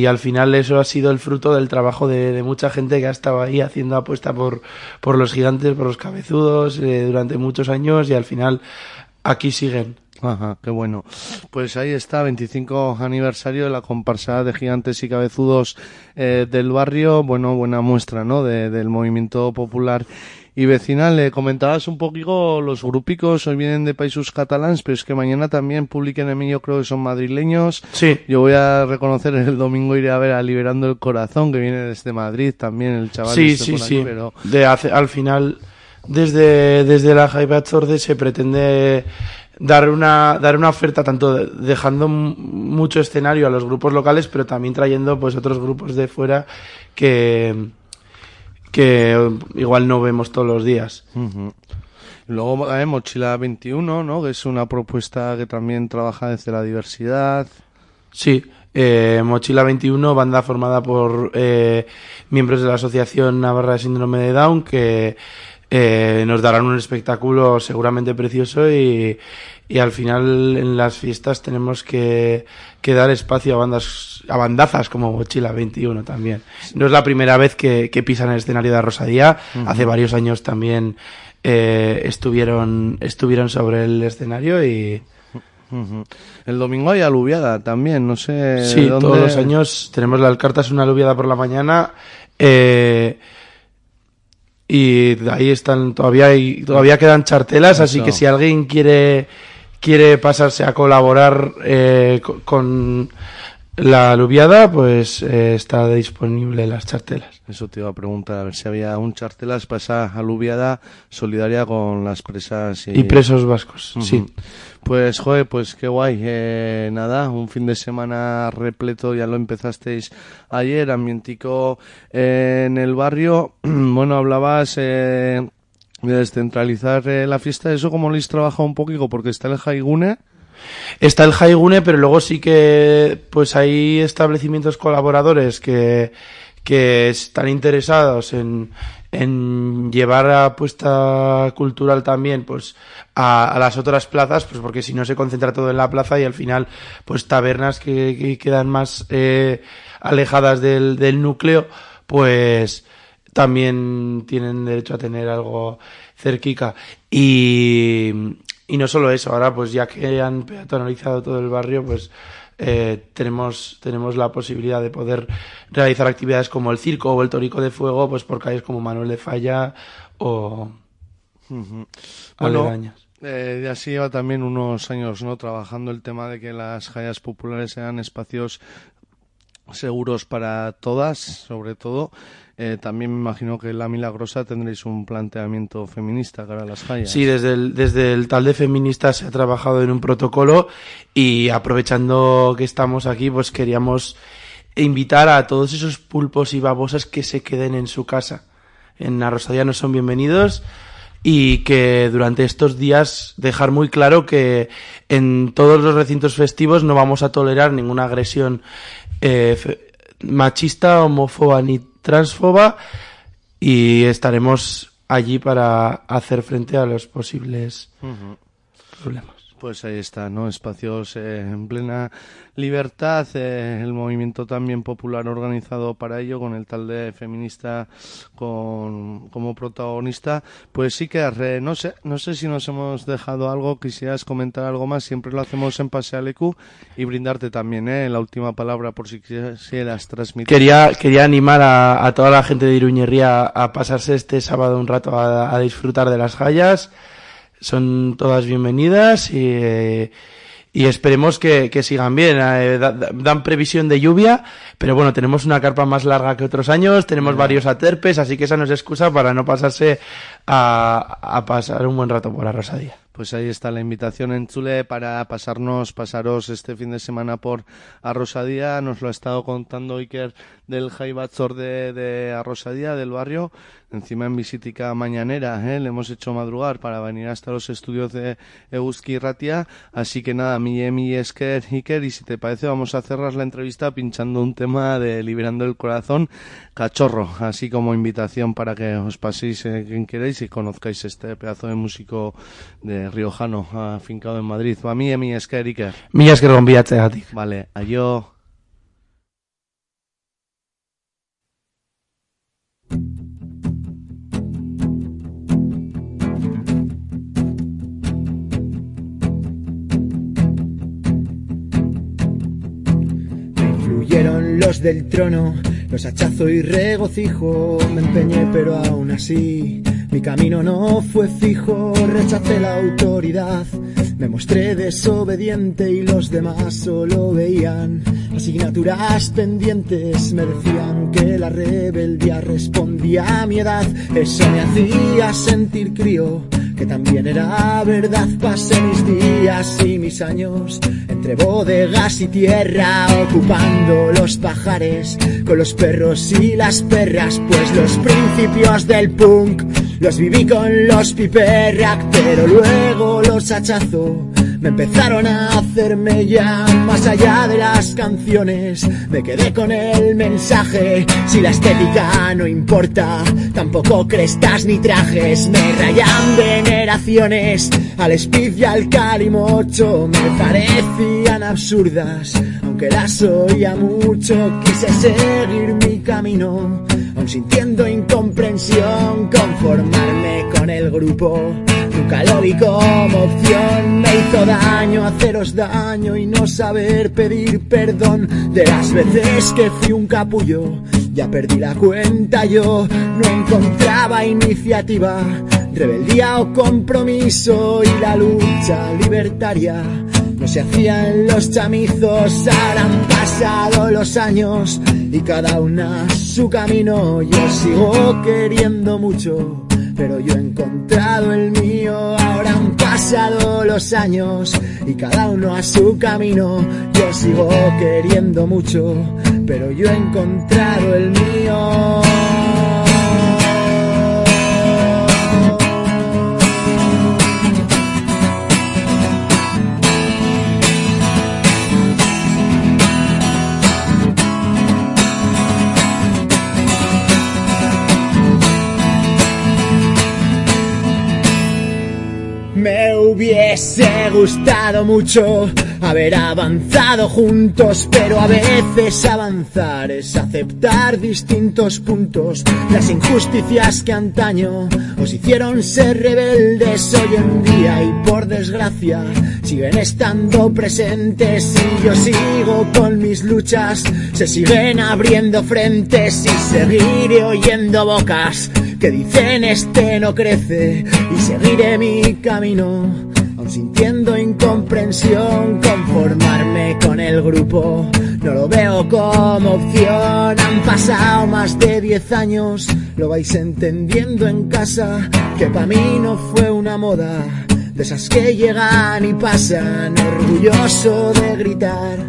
al final eso ha sido el fruto del trabajo de, de mucha gente que ha estado ahí haciendo apuesta por, por los gigantes, por los cabezudos eh, durante muchos años y al final aquí siguen. Ajá, qué bueno. Pues ahí está, 25 aniversario de la comparsa de gigantes y cabezudos eh, del barrio. Bueno, buena muestra, ¿no? De- del movimiento popular y vecinal. Le comentabas un poquito los grupicos, hoy vienen de países catalans, pero es que mañana también publiquen en mí, yo creo que son madrileños. Sí, Yo voy a reconocer el domingo iré a ver a Liberando el Corazón, que viene desde Madrid también, el chaval. Sí, este sí, por aquí, sí. pero De hace- al final, desde, desde la Jaiba Zorde se pretende dar una, dar una oferta tanto de- dejando mucho escenario a los grupos locales, pero también trayendo pues otros grupos de fuera que, que igual no vemos todos los días. Luego eh, Mochila 21, ¿no? Que es una propuesta que también trabaja desde la diversidad. Sí, eh, Mochila 21, banda formada por eh, miembros de la Asociación Navarra de Síndrome de Down que eh, nos darán un espectáculo seguramente precioso y, y al final en las fiestas tenemos que, que dar espacio a bandas a bandazas como Mochila 21 también. No es la primera vez que, que pisan el escenario de Rosadía, hace varios años también eh, estuvieron estuvieron sobre el escenario y. El domingo hay aluviada también, no sé. sí, dónde- todos los años tenemos la Alcartas una aluviada por la mañana eh, y de ahí están todavía hay, todavía quedan chartelas, así que si alguien quiere quiere pasarse a colaborar eh, co- con la aluviada, pues eh, está disponible las chartelas. Eso te iba a preguntar, a ver si había un chartelas para esa aluviada solidaria con las presas y, Y presos vascos, sí. Pues, joder, pues qué guay. Eh, nada, un fin de semana repleto, ya lo empezasteis ayer, ambientico eh, en el barrio. bueno, hablabas eh, de descentralizar eh, la fiesta, ¿eso cómo lo habéis trabajado un poquito? Porque está el Jaigune. Está el Haigune, pero luego sí que pues hay establecimientos colaboradores que, que están interesados en, en llevar apuesta cultural también pues a, a las otras plazas, pues porque si no se concentra todo en la plaza y al final pues tabernas que, que quedan más eh, alejadas del, del núcleo, pues también tienen derecho a tener algo cerquica. Y, y no solo eso, ahora pues ya que han peatonalizado todo el barrio, pues eh, tenemos, tenemos la posibilidad de poder realizar actividades como el circo o el torico de fuego, pues por calles como Manuel de Falla o Bueno, aledañas. eh, ya se lleva también unos años no trabajando el tema de que las jallas populares sean espacios seguros para todas, sobre todo. Eh, también me imagino que en La Milagrosa tendréis un planteamiento feminista cara a las jallas. Sí, desde el, desde el tal de feministas se ha trabajado en un protocolo y aprovechando que estamos aquí, pues queríamos invitar a todos esos pulpos y babosas que se queden en su casa. En la Rosalía no son bienvenidos y que durante estos días dejar muy claro que en todos los recintos festivos no vamos a tolerar ninguna agresión eh, machista, homófoba ni transfoba y estaremos allí para hacer frente a los posibles problemas. Pues ahí está, ¿no? Espacios eh, en plena libertad, eh, el movimiento también popular organizado para ello, con el tal de feminista con, como protagonista. Pues sí que, no sé, no sé si nos hemos dejado algo, quisieras comentar algo más, siempre lo hacemos en Pase al EQ y brindarte también, ¿eh? La última palabra por si quisieras transmitir. Quería, quería animar a, toda la gente de Iruñería a pasarse este sábado un rato a, a disfrutar de las jallas. Son todas bienvenidas y, eh, y esperemos que, que sigan bien. Eh, da- da- dan previsión de lluvia, pero bueno, tenemos una carpa más larga que otros años, tenemos varios aterpes, así que esa no es excusa para no pasarse a, a pasar un buen rato por la Rosadía. Pues ahí está la invitación en Chule para pasarnos, pasaros este fin de semana por Arrosadía. Nos lo ha estado contando Iker del Jaibatzor de, de Arrosadía, del barrio. Encima en visitica mañanera, ¿eh? le hemos hecho madrugar para venir hasta los estudios de Euski Ratia. Así que nada, mi mi Esker, Iker, y si te parece vamos a cerrar la entrevista pinchando un tema de Liberando el Corazón, Cachorro, así como invitación para que os paséis eh, quien queréis y conozcáis este pedazo de músico de riojano afincado en Madrid. A mí, mi Esker, Iker. Mila esker. Vale, ayo. Me influyeron los del trono, los hachazo y regocijo. Me empeñé, pero aún así mi camino no fue fijo. Rechacé la autoridad, me mostré desobediente y los demás solo veían asignaturas pendientes. Me decían que la rebeldía respondía a mi edad. Eso me hacía sentir crío que también era verdad. Pasé mis días y mis años entre bodegas y tierra, ocupando los pajares con los perros y las perras, pues los principios del punk los viví con los piperrack, pero luego los hachazo. Me empezaron a hacerme ya más allá de las canciones. Me quedé con el mensaje, si la estética no importa, tampoco crestas ni trajes. Me rayan veneraciones, al Speed y al Calimocho me parecían absurdas, aunque las oía mucho, quise seguir mi camino, aun sintiendo incomprensión, conformarme con el grupo. Vi como opción, me hizo daño haceros daño y no saber pedir perdón de las veces que fui un capullo. Ya perdí la cuenta yo, no encontraba iniciativa, rebeldía o compromiso y la lucha libertaria. No se hacían los chamizos, han pasado los años y cada una su camino. Yo sigo queriendo mucho, pero yo he encontrado el mío. Ahora han pasado los años y cada uno a su camino. Yo sigo queriendo mucho, pero yo he encontrado el mío. Hubiese gustado mucho haber avanzado juntos, pero a veces avanzar es aceptar distintos puntos. Las injusticias que antaño os hicieron ser rebeldes hoy en día y por desgracia siguen estando presentes y yo sigo con mis luchas. Se siguen abriendo frentes y seguiré oyendo bocas que dicen este no crece y seguiré mi camino, aun sintiendo incomprensión, conformarme con el grupo. No lo veo como opción, han pasado más de 10 años, lo vais entendiendo en casa, que para mí no fue una moda. De esas que llegan y pasan, orgulloso de gritar,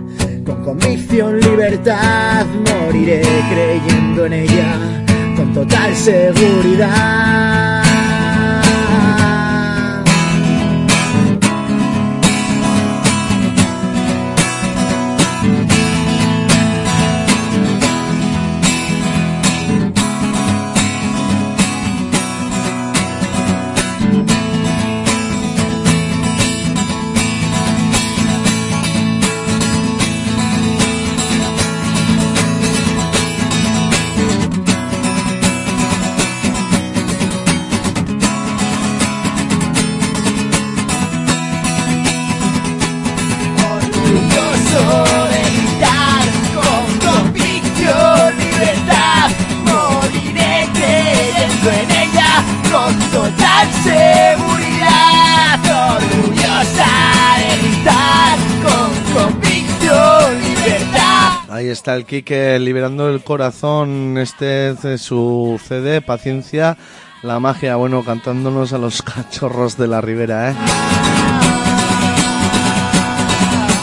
con convicción, libertad, moriré creyendo en ella con total seguridad. Está el Quique liberando el corazón. Este es de su CD, Paciencia, la magia. Bueno, cantándonos a los cachorros de la ribera, ¿eh?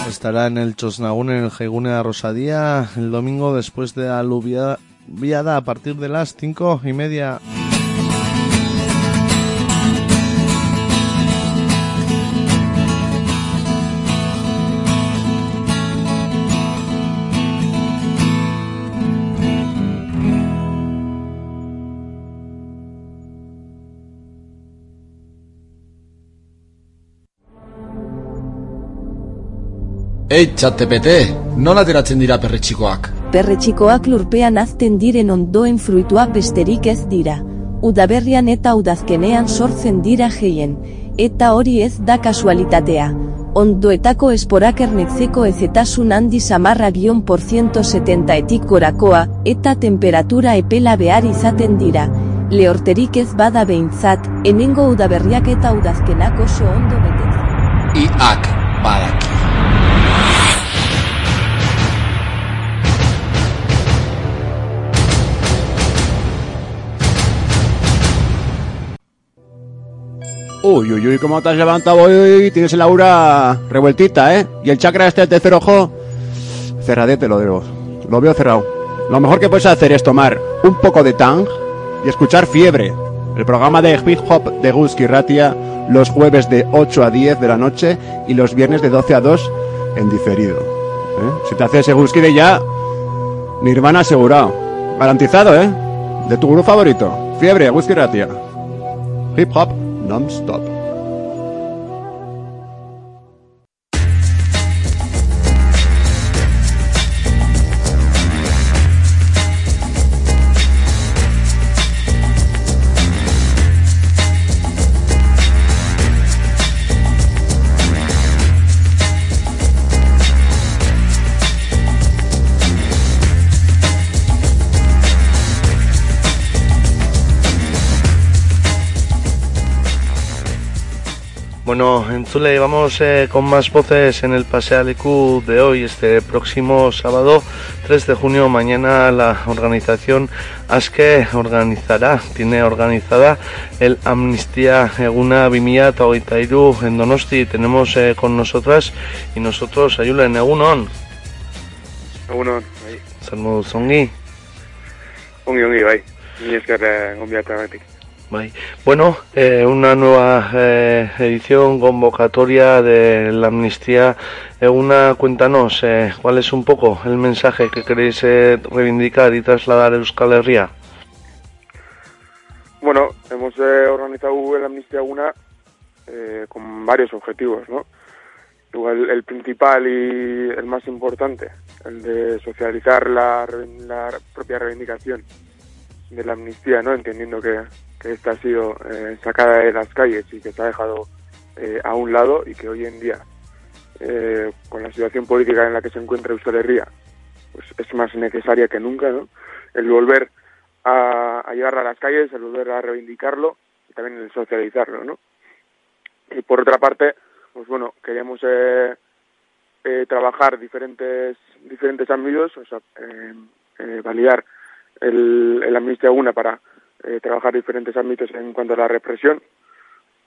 Estará en el Chosnagún, en el Jaigune de Rosadía, el domingo después de aluviada a partir de las cinco y media. Ei, txatepete, nola ateratzen dira perretxikoak? Perretxikoak lurpean azten diren ondoen fruituak besterik ez dira. Udaberrian eta udazkenean sortzen dira geien, eta hori ez da kasualitatea. Ondoetako esporak ernetzeko ezetasun handi samarra gion por 170 etik gorakoa, eta temperatura epela behar izaten dira. Lehorterik ez bada behintzat, enengo udaberriak eta udazkenak oso ondo betetzen. Iak badaki. Uy, uy, uy, cómo te has levantado hoy. Tienes el aura revueltita, ¿eh? Y el chakra este del tercer ojo, cerradete lo veo. Lo veo cerrado. Lo mejor que puedes hacer es tomar un poco de tang y escuchar fiebre. El programa de hip hop de Gusky Ratia los jueves de 8 a 10 de la noche y los viernes de 12 a 2 en diferido. ¿Eh? Si te haces ese Gusky de ya, Nirvana asegurado. Garantizado, ¿eh? De tu grupo favorito. Fiebre, Gusky Ratia. Hip hop non-stop. Zule vamos eh, con más voces en el Pasealicu de hoy, este próximo sábado 3 de junio. Mañana la organización ASKE organizará, tiene organizada el Amnistía Eguna Vimia Taoitairu en Donosti. Tenemos eh, con nosotras y nosotros Ayulen Egunon. Egunon, bai. Salud, Zongi. Ongi, ongi, bai. Ni esker eh, Bueno, eh, una nueva eh, edición, convocatoria de la amnistía. Eh, una, cuéntanos, eh, ¿cuál es un poco el mensaje que queréis eh, reivindicar y trasladar a Euskal Herria? Bueno, hemos eh, organizado la amnistía una con varios objetivos, ¿no? Igual el principal y el más importante, el de socializar la, la propia reivindicación de la amnistía, ¿no? Entendiendo que, que esta ha sido eh, sacada de las calles y que se ha dejado eh, a un lado y que hoy en día, eh, con la situación política en la que se encuentra Euskal Herria, pues es más necesaria que nunca, ¿no? El volver a, a llevarla a las calles, el volver a reivindicarlo y también el socializarlo, ¿no? Y por otra parte, pues bueno, queríamos trabajar diferentes diferentes ámbitos, o sea, validar el, el Amnistía Una para eh, trabajar diferentes ámbitos en cuanto a la represión.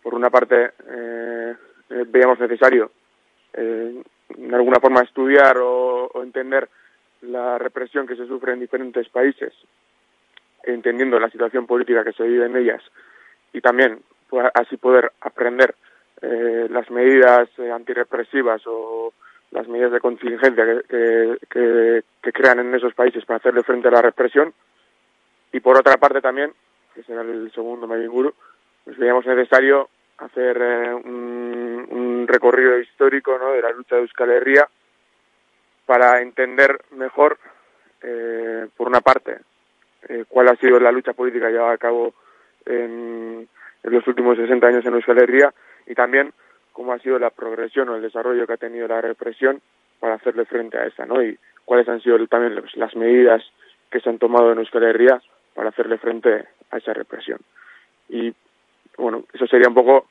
Por una parte, eh, eh, veíamos necesario eh, de alguna forma estudiar o, entender la represión que se sufre en diferentes países, entendiendo la situación política que se vive en ellas y también pues, así poder aprender eh, las medidas eh, antirrepresivas o las medidas de contingencia que, que, crean en esos países para hacerle frente a la represión y por otra parte también, que será el segundo Mayinguru, pues veíamos necesario hacer eh, un, un recorrido histórico ¿no? de la lucha de Euskal Herria para entender mejor, eh, por una parte, eh, cuál ha sido la lucha política llevada a cabo en, en los últimos 60 años en Euskal Herria y también cómo ha sido la progresión o el desarrollo que ha tenido la represión para hacerle frente a esa, ¿no? Y cuáles han sido también las medidas que se han tomado en Euskal Herria para hacerle frente a esa represión. Y bueno, eso sería un poco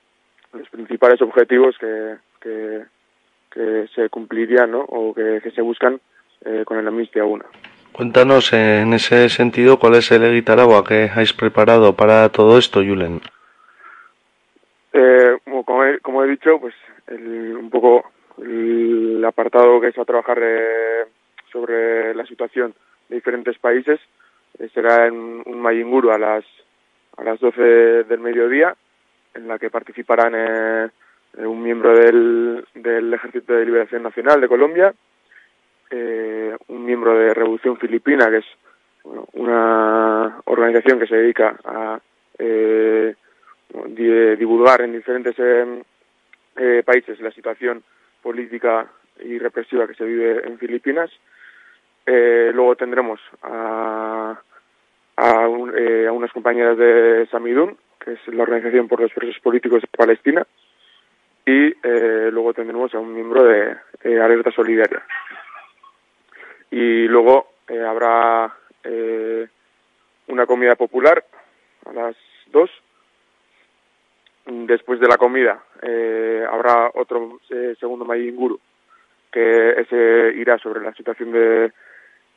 los principales objetivos que, que, que se cumplirían ¿no? o que, que se buscan eh, con el Amnistía 1. Cuéntanos eh, en ese sentido cuál es el Egitaragua que habéis preparado para todo esto, Julen. Eh, como, he, como he dicho, pues el, un poco el apartado que es a trabajar eh, sobre la situación de diferentes países eh, será en un Mayinguru a las a las 12 del mediodía, en la que participarán eh, un miembro del, del Ejército de Liberación Nacional de Colombia, eh, un miembro de Revolución Filipina, que es bueno, una organización que se dedica a eh, divulgar en diferentes eh, eh, países la situación política y represiva que se vive en Filipinas. Eh, luego tendremos a, a, un, eh, a unas compañeras de Samidun, que es la organización por los presos políticos de Palestina, y eh, luego tendremos a un miembro de Alerta Solidaria. Y luego eh, habrá eh, una comida popular a las dos. Después de la comida eh, habrá otro eh, segundo Mayinguru, que ese irá sobre la situación de,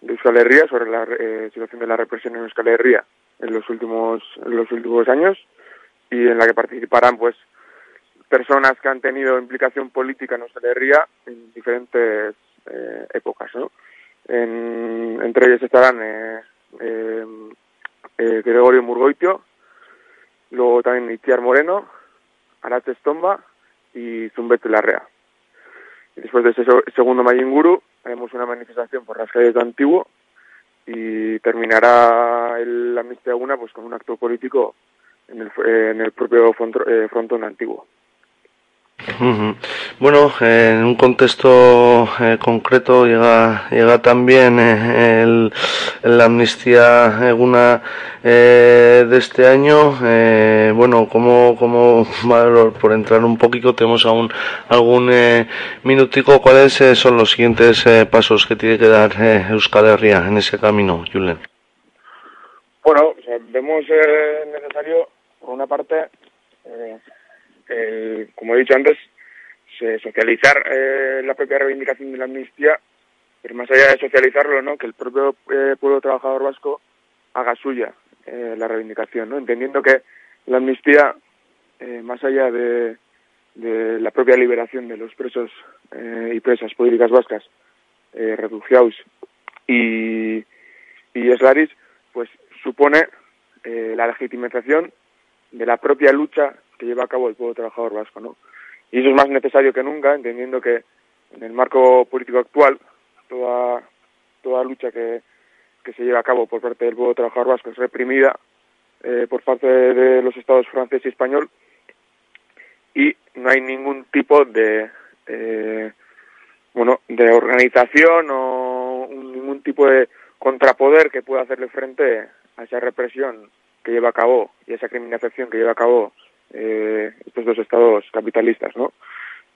de Euskal Herria, sobre la eh, situación de la represión en Euskal Herria en los últimos en los últimos años y en la que participarán pues personas que han tenido implicación política en Euskal Herria en diferentes eh, épocas, ¿no? En, entre ellos estarán eh, Gregorio Murgoitio, luego también Itziar Moreno, Arate Estomba y Zumbete Larrea. Y después de ese segundo Mayinguru haremos una manifestación por las calles de Antiguo y terminará el, la amnistía una pues con un acto político en el, en el propio eh, frontón antiguo. Bueno, en un contexto eh, concreto llega, llega también eh, el, la amnistía una eh, de este año. bueno, como, como por entrar un poquito, tenemos aún algún minutico. ¿Cuáles son los siguientes pasos que tiene que dar Euskal Herria en ese camino, Julen? Bueno, vemos necesario, por una parte, eh, como he dicho antes, socializar eh, la propia reivindicación de la amnistía, pero más allá de socializarlo, ¿no? que el propio eh, pueblo trabajador vasco haga suya eh, la reivindicación, ¿no? entendiendo que la amnistía, más allá de, la propia liberación de los presos y presas políticas vascas, refugiados y, y eslaris, pues supone la legitimización de la propia lucha que lleva a cabo el pueblo trabajador vasco, ¿no? Y eso es más necesario que nunca, entendiendo que en el marco político actual, toda, toda lucha que, que se lleva a cabo por parte del pueblo trabajador vasco es reprimida eh, por parte de los estados francés y español y no hay ningún tipo de eh, bueno de organización o ningún tipo de contrapoder que pueda hacerle frente a esa represión que lleva a cabo y esa criminalización que lleva a cabo eh, estos dos estados capitalistas, ¿no?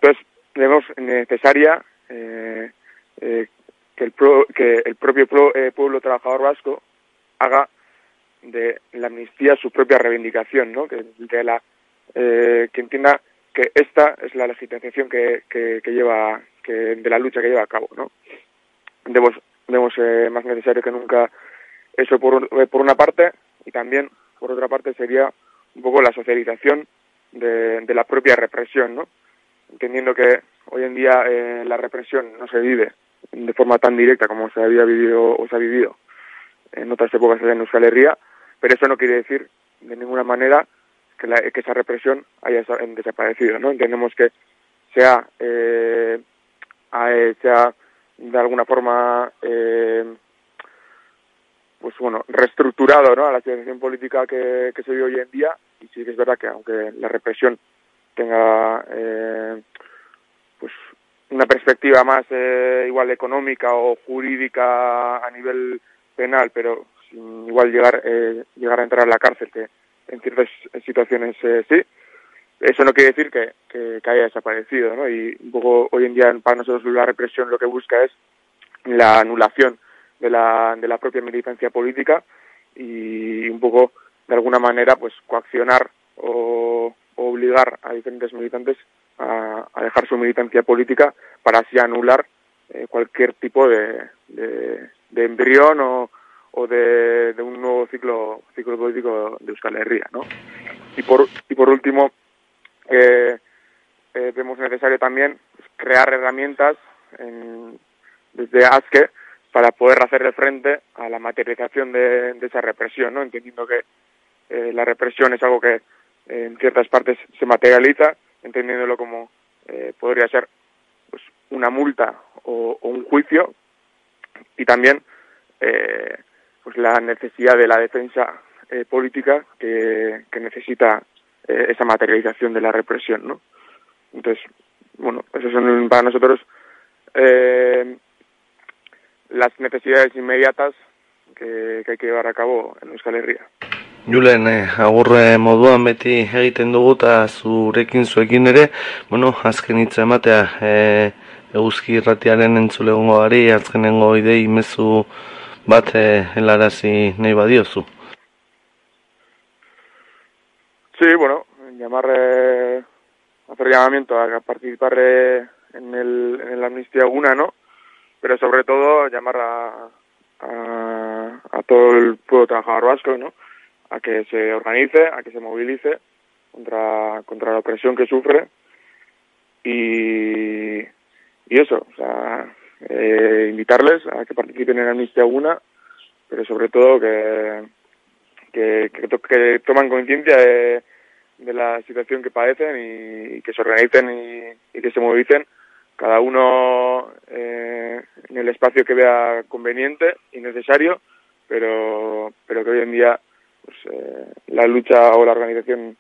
Entonces, vemos necesaria eh, eh, que, el que el propio eh, pueblo trabajador vasco haga de la amnistía su propia reivindicación, ¿no? Que, que entienda que esta es la legitimación que, que, lleva, que, de la lucha que lleva a cabo, ¿no? Vemos, vemos más necesario que nunca eso por, por una parte y también por otra parte sería un poco la socialización de, de la propia represión, ¿no? Entendiendo que hoy en día eh, la represión no se vive de forma tan directa como se había vivido o se ha vivido en otras épocas en Euskal Herria, pero eso no quiere decir de ninguna manera que, la, que esa represión haya desaparecido, ¿no? Entendemos que sea, eh, sea de alguna forma eh, pues bueno, reestructurado ¿no? a la situación política que, que se vive hoy en día y sí que es verdad que aunque la represión tenga eh, pues una perspectiva más eh, igual económica o jurídica a nivel penal, pero sin igual llegar eh, llegar a entrar a la cárcel que en ciertas situaciones eh, sí, eso no quiere decir que, que, haya desaparecido, ¿no? Y un poco hoy en día para nosotros la represión lo que busca es la anulación de la, de la propia militancia política y un poco de alguna manera pues coaccionar o, obligar a diferentes militantes a, dejar su militancia política para así anular eh, cualquier tipo de, de, embrión o, o de, un nuevo ciclo ciclo político de Euskal Herria, ¿no? Y por y por último eh, eh, vemos necesario también crear herramientas en, desde ASKE para poder hacerle frente a la materialización de, esa represión, ¿no? entendiendo que eh, la represión es algo que eh, en ciertas partes se materializa, entendiéndolo como eh, podría ser pues, una multa o, un juicio, y también pues la necesidad de la defensa política que, que necesita esa materialización de la represión, ¿no? Entonces, bueno, esos son para nosotros eh, las necesidades inmediatas que, que hay que llevar a cabo en Euskal Herria. Julen, eh, agurre moduan beti egiten dugu eta zurekin zuekin ere, bueno, azken hitza ematea e, eguzki irratiaren entzulegongo gari, azkenengo idei mezu bat e, helarazi nahi badiozu. Sí, bueno, llamar, eh, hacer llamamiento a participar eh, en, el, en la amnistía una, ¿no? Pero sobre todo llamar a, a, todo el pueblo trabajador vasco, ¿no? A que se organice, a que se movilice contra, contra la opresión que sufre y, y eso, o sea, eh, invitarles a que participen en Amnistía Una, pero sobre todo que, que, to- que toman conciencia de, de la situación que padecen y, que se organicen y que se movilicen cada uno eh, en el espacio que vea conveniente y necesario, pero, pero que hoy en día pues, eh, la lucha o la organización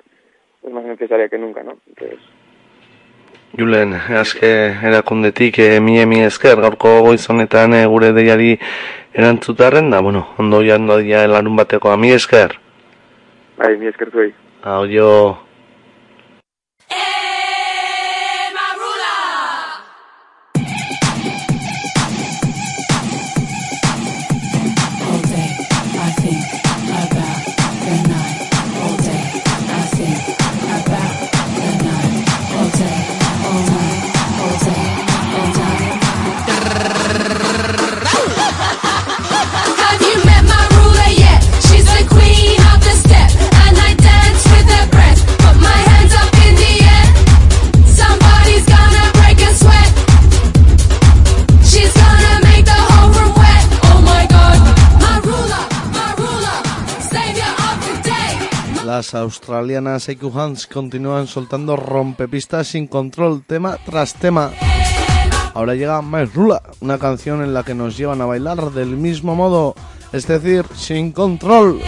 es más necesaria que nunca, ¿no? Entonces, Julen, aske erakundetik e, mi mi esker gaurko goiz honetan e, gure deiari erantzutarren da, bueno, ondo jando dia larun batekoa mi esker. bai, mi esker zuei. Hau Australianas Eku Hans continúan soltando rompepistas sin control, tema tras tema. Ahora llega My Rula, una canción en la que nos llevan a bailar del mismo modo, es decir, sin control.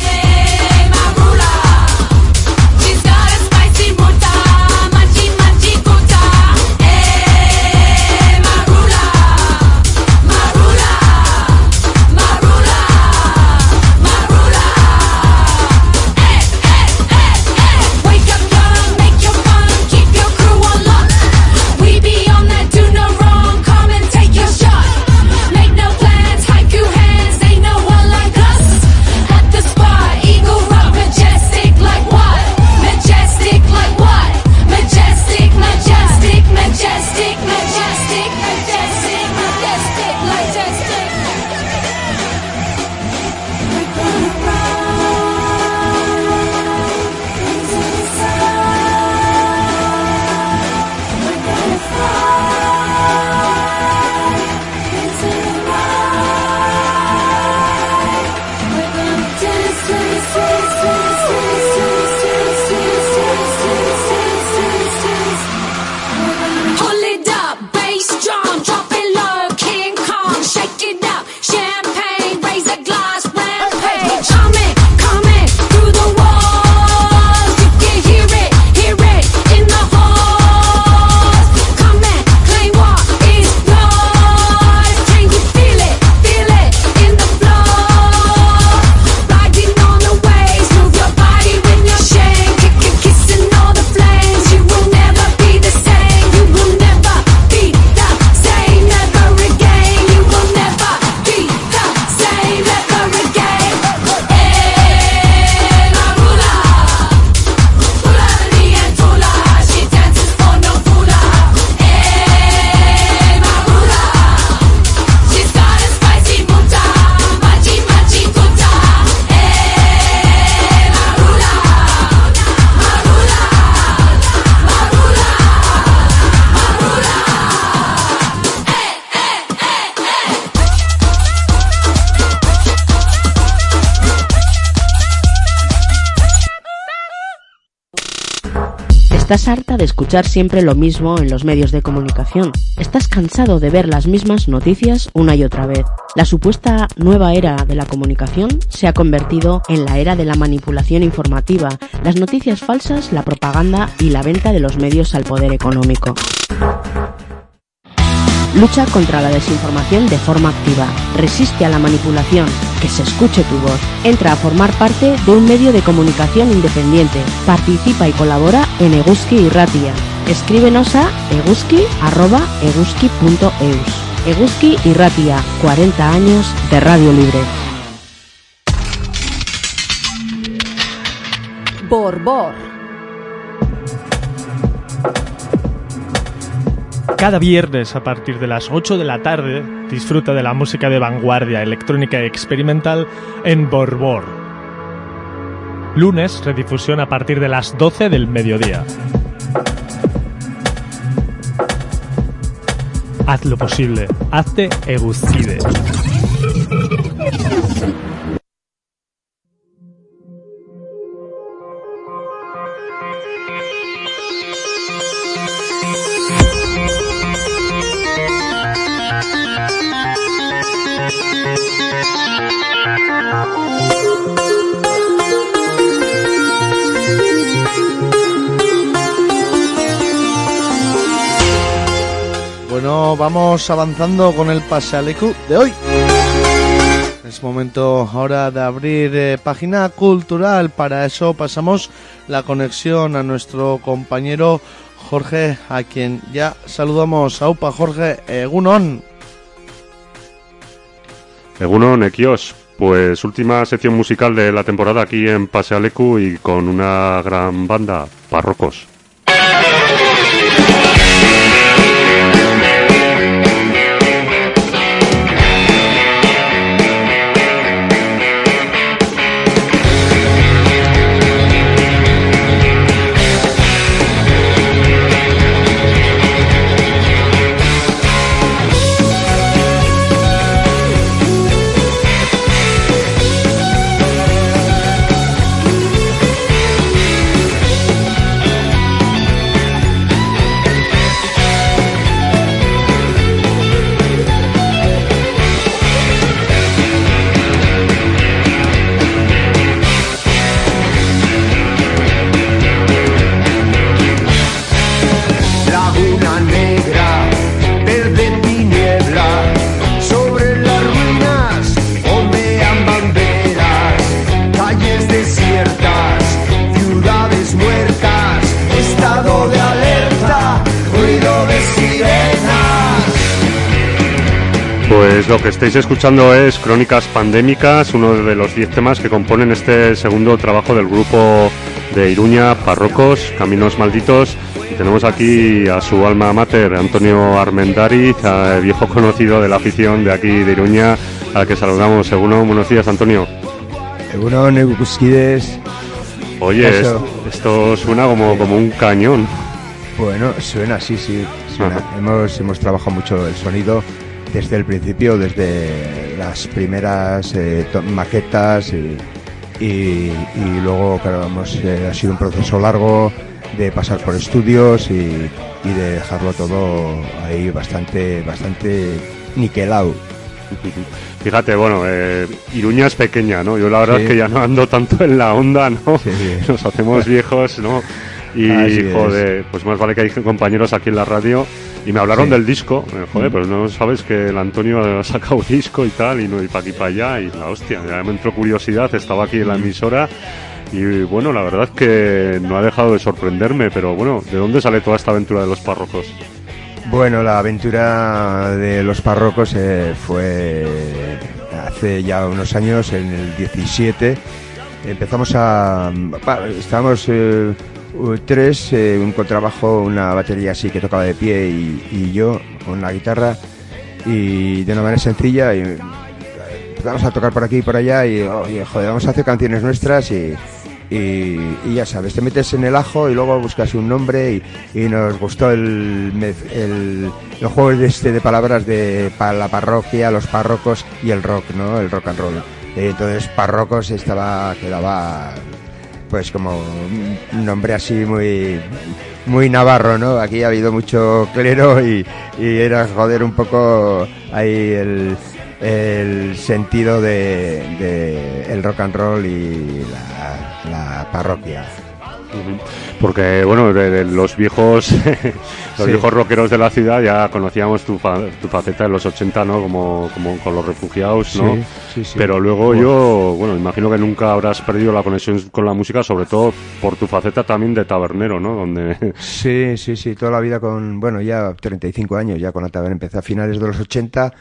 ¿Estás harta de escuchar siempre lo mismo en los medios de comunicación? ¿Estás cansado de ver las mismas noticias una y otra vez? La supuesta nueva era de la comunicación se ha convertido en la era de la manipulación informativa, las noticias falsas, la propaganda y la venta de los medios al poder económico. Lucha contra la desinformación de forma activa. Resiste a la manipulación. Que se escuche tu voz. Entra a formar parte de un medio de comunicación independiente. Participa y colabora en Eguski y Ratia. Escríbenos a eguski.eguski.eus. Eguski y Ratia, 40 años de Radio Libre. Borbor. Cada viernes a partir de las 8 de la tarde disfruta de la música de vanguardia electrónica y experimental en Borbor. Lunes redifusión a partir de las 12 del mediodía. Haz lo posible, hazte Eguscide. Vamos avanzando con el Pasealecu de hoy. Es momento ahora de abrir eh, página cultural. Para eso pasamos la conexión a nuestro compañero Jorge, a quien ya saludamos. Aupa, Jorge, Egunon. Egunon, Equios. Pues última sección musical de la temporada aquí en Pasealecu y con una gran banda, Parrocos. Pues lo que estáis escuchando es Crónicas Pandémicas, uno de los 10 temas que componen este segundo trabajo del grupo de Iruña, Parrocos, Caminos Malditos. Y tenemos aquí a su alma mater, Antonio Armendariz, viejo conocido de la afición de aquí de Iruña, al que saludamos. Según buenos días, Antonio. Egunon, Eguskides. Oye, esto suena como, como un cañón. Bueno, suena, sí, sí. suena. Hemos, hemos trabajado mucho el sonido desde el principio, desde las primeras eh, maquetas y, y- y luego, claro, hemos, eh, ha sido un proceso largo de pasar por estudios y, y de dejarlo todo ahí bastante, bastante niquelado. Fíjate, bueno, eh, Iruña es pequeña, ¿no? Yo la verdad Sí. es que ya no ando tanto en la onda, ¿no? Nos hacemos viejos, ¿no? Y, joder, pues más vale que hay compañeros aquí en la radio y me hablaron Sí. del disco. Eh, joder, Mm. pero no sabes que el Antonio ha sacado disco y tal, y no y para aquí para allá, y la hostia, ya me entró curiosidad, estaba aquí en Mm. la emisora. Y bueno, la verdad es que no ha dejado de sorprenderme, pero bueno, ¿de dónde sale toda esta aventura de los párrocos? Bueno, la aventura de los párrocos eh, fue hace ya unos años, en el 17. Empezamos a... Estábamos eh, tres, eh, un contrabajo, una batería así que tocaba de pie y, yo con la guitarra y de una manera sencilla y eh, empezamos a tocar por aquí y por allá y joder, vamos a hacer canciones nuestras y, ya sabes, te metes en el ajo y luego buscas un nombre y, nos gustó el, el, el juego de, este de palabras de para la parroquia, los párrocos y el rock, ¿no? El rock and roll. Eh, Entonces párrocos estaba, quedaba pues como un- nombre así muy muy navarro, ¿no? Aquí ha habido mucho clero y, y era joder un poco ahí el, el sentido de, de el rock and roll y la parroquia. Porque, bueno, de, de los viejos los Sí. viejos rockeros de la ciudad ya conocíamos tu, fa- tu faceta en los 80, ¿no? Como, como con los refugiados, ¿no? Sí, sí, sí. Pero luego Bueno. yo, bueno, imagino que nunca habrás perdido la conexión con la música, sobre todo por tu faceta también de tabernero, ¿no? Donde... Sí, sí, sí, toda la vida con, bueno, ya 35 años, ya con la taberna empecé a finales de los 80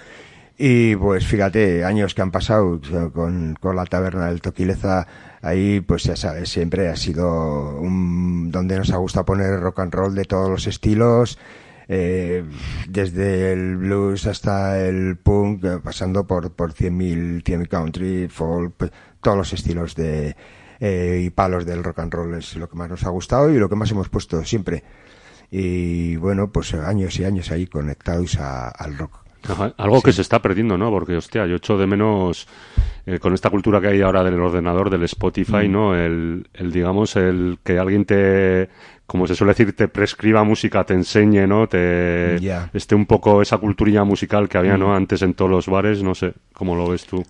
y pues fíjate, años que han pasado con, con la taberna del Toquileza, ahí pues ya sabes, siempre ha sido un, donde nos ha gustado poner rock and roll de todos los estilos, eh, desde el blues hasta el punk, eh, pasando por, por 100.000, 100.000 country, folk, pues, todos los estilos de, eh, y palos del rock and roll es lo que más nos ha gustado y lo que más hemos puesto siempre. Y bueno, pues años y años ahí conectados a- al rock. Ajá, Algo que se está perdiendo, ¿no? Porque, hostia, yo echo de menos eh, con esta cultura que hay ahora del ordenador, del Spotify, Mm. ¿no? El, el, digamos, el que alguien te, como se suele decir, te prescriba música, te enseñe, ¿no? Te esté un poco esa culturilla musical que había, ¿no? Mm. Antes en todos los bares, no sé, ¿cómo lo ves tú?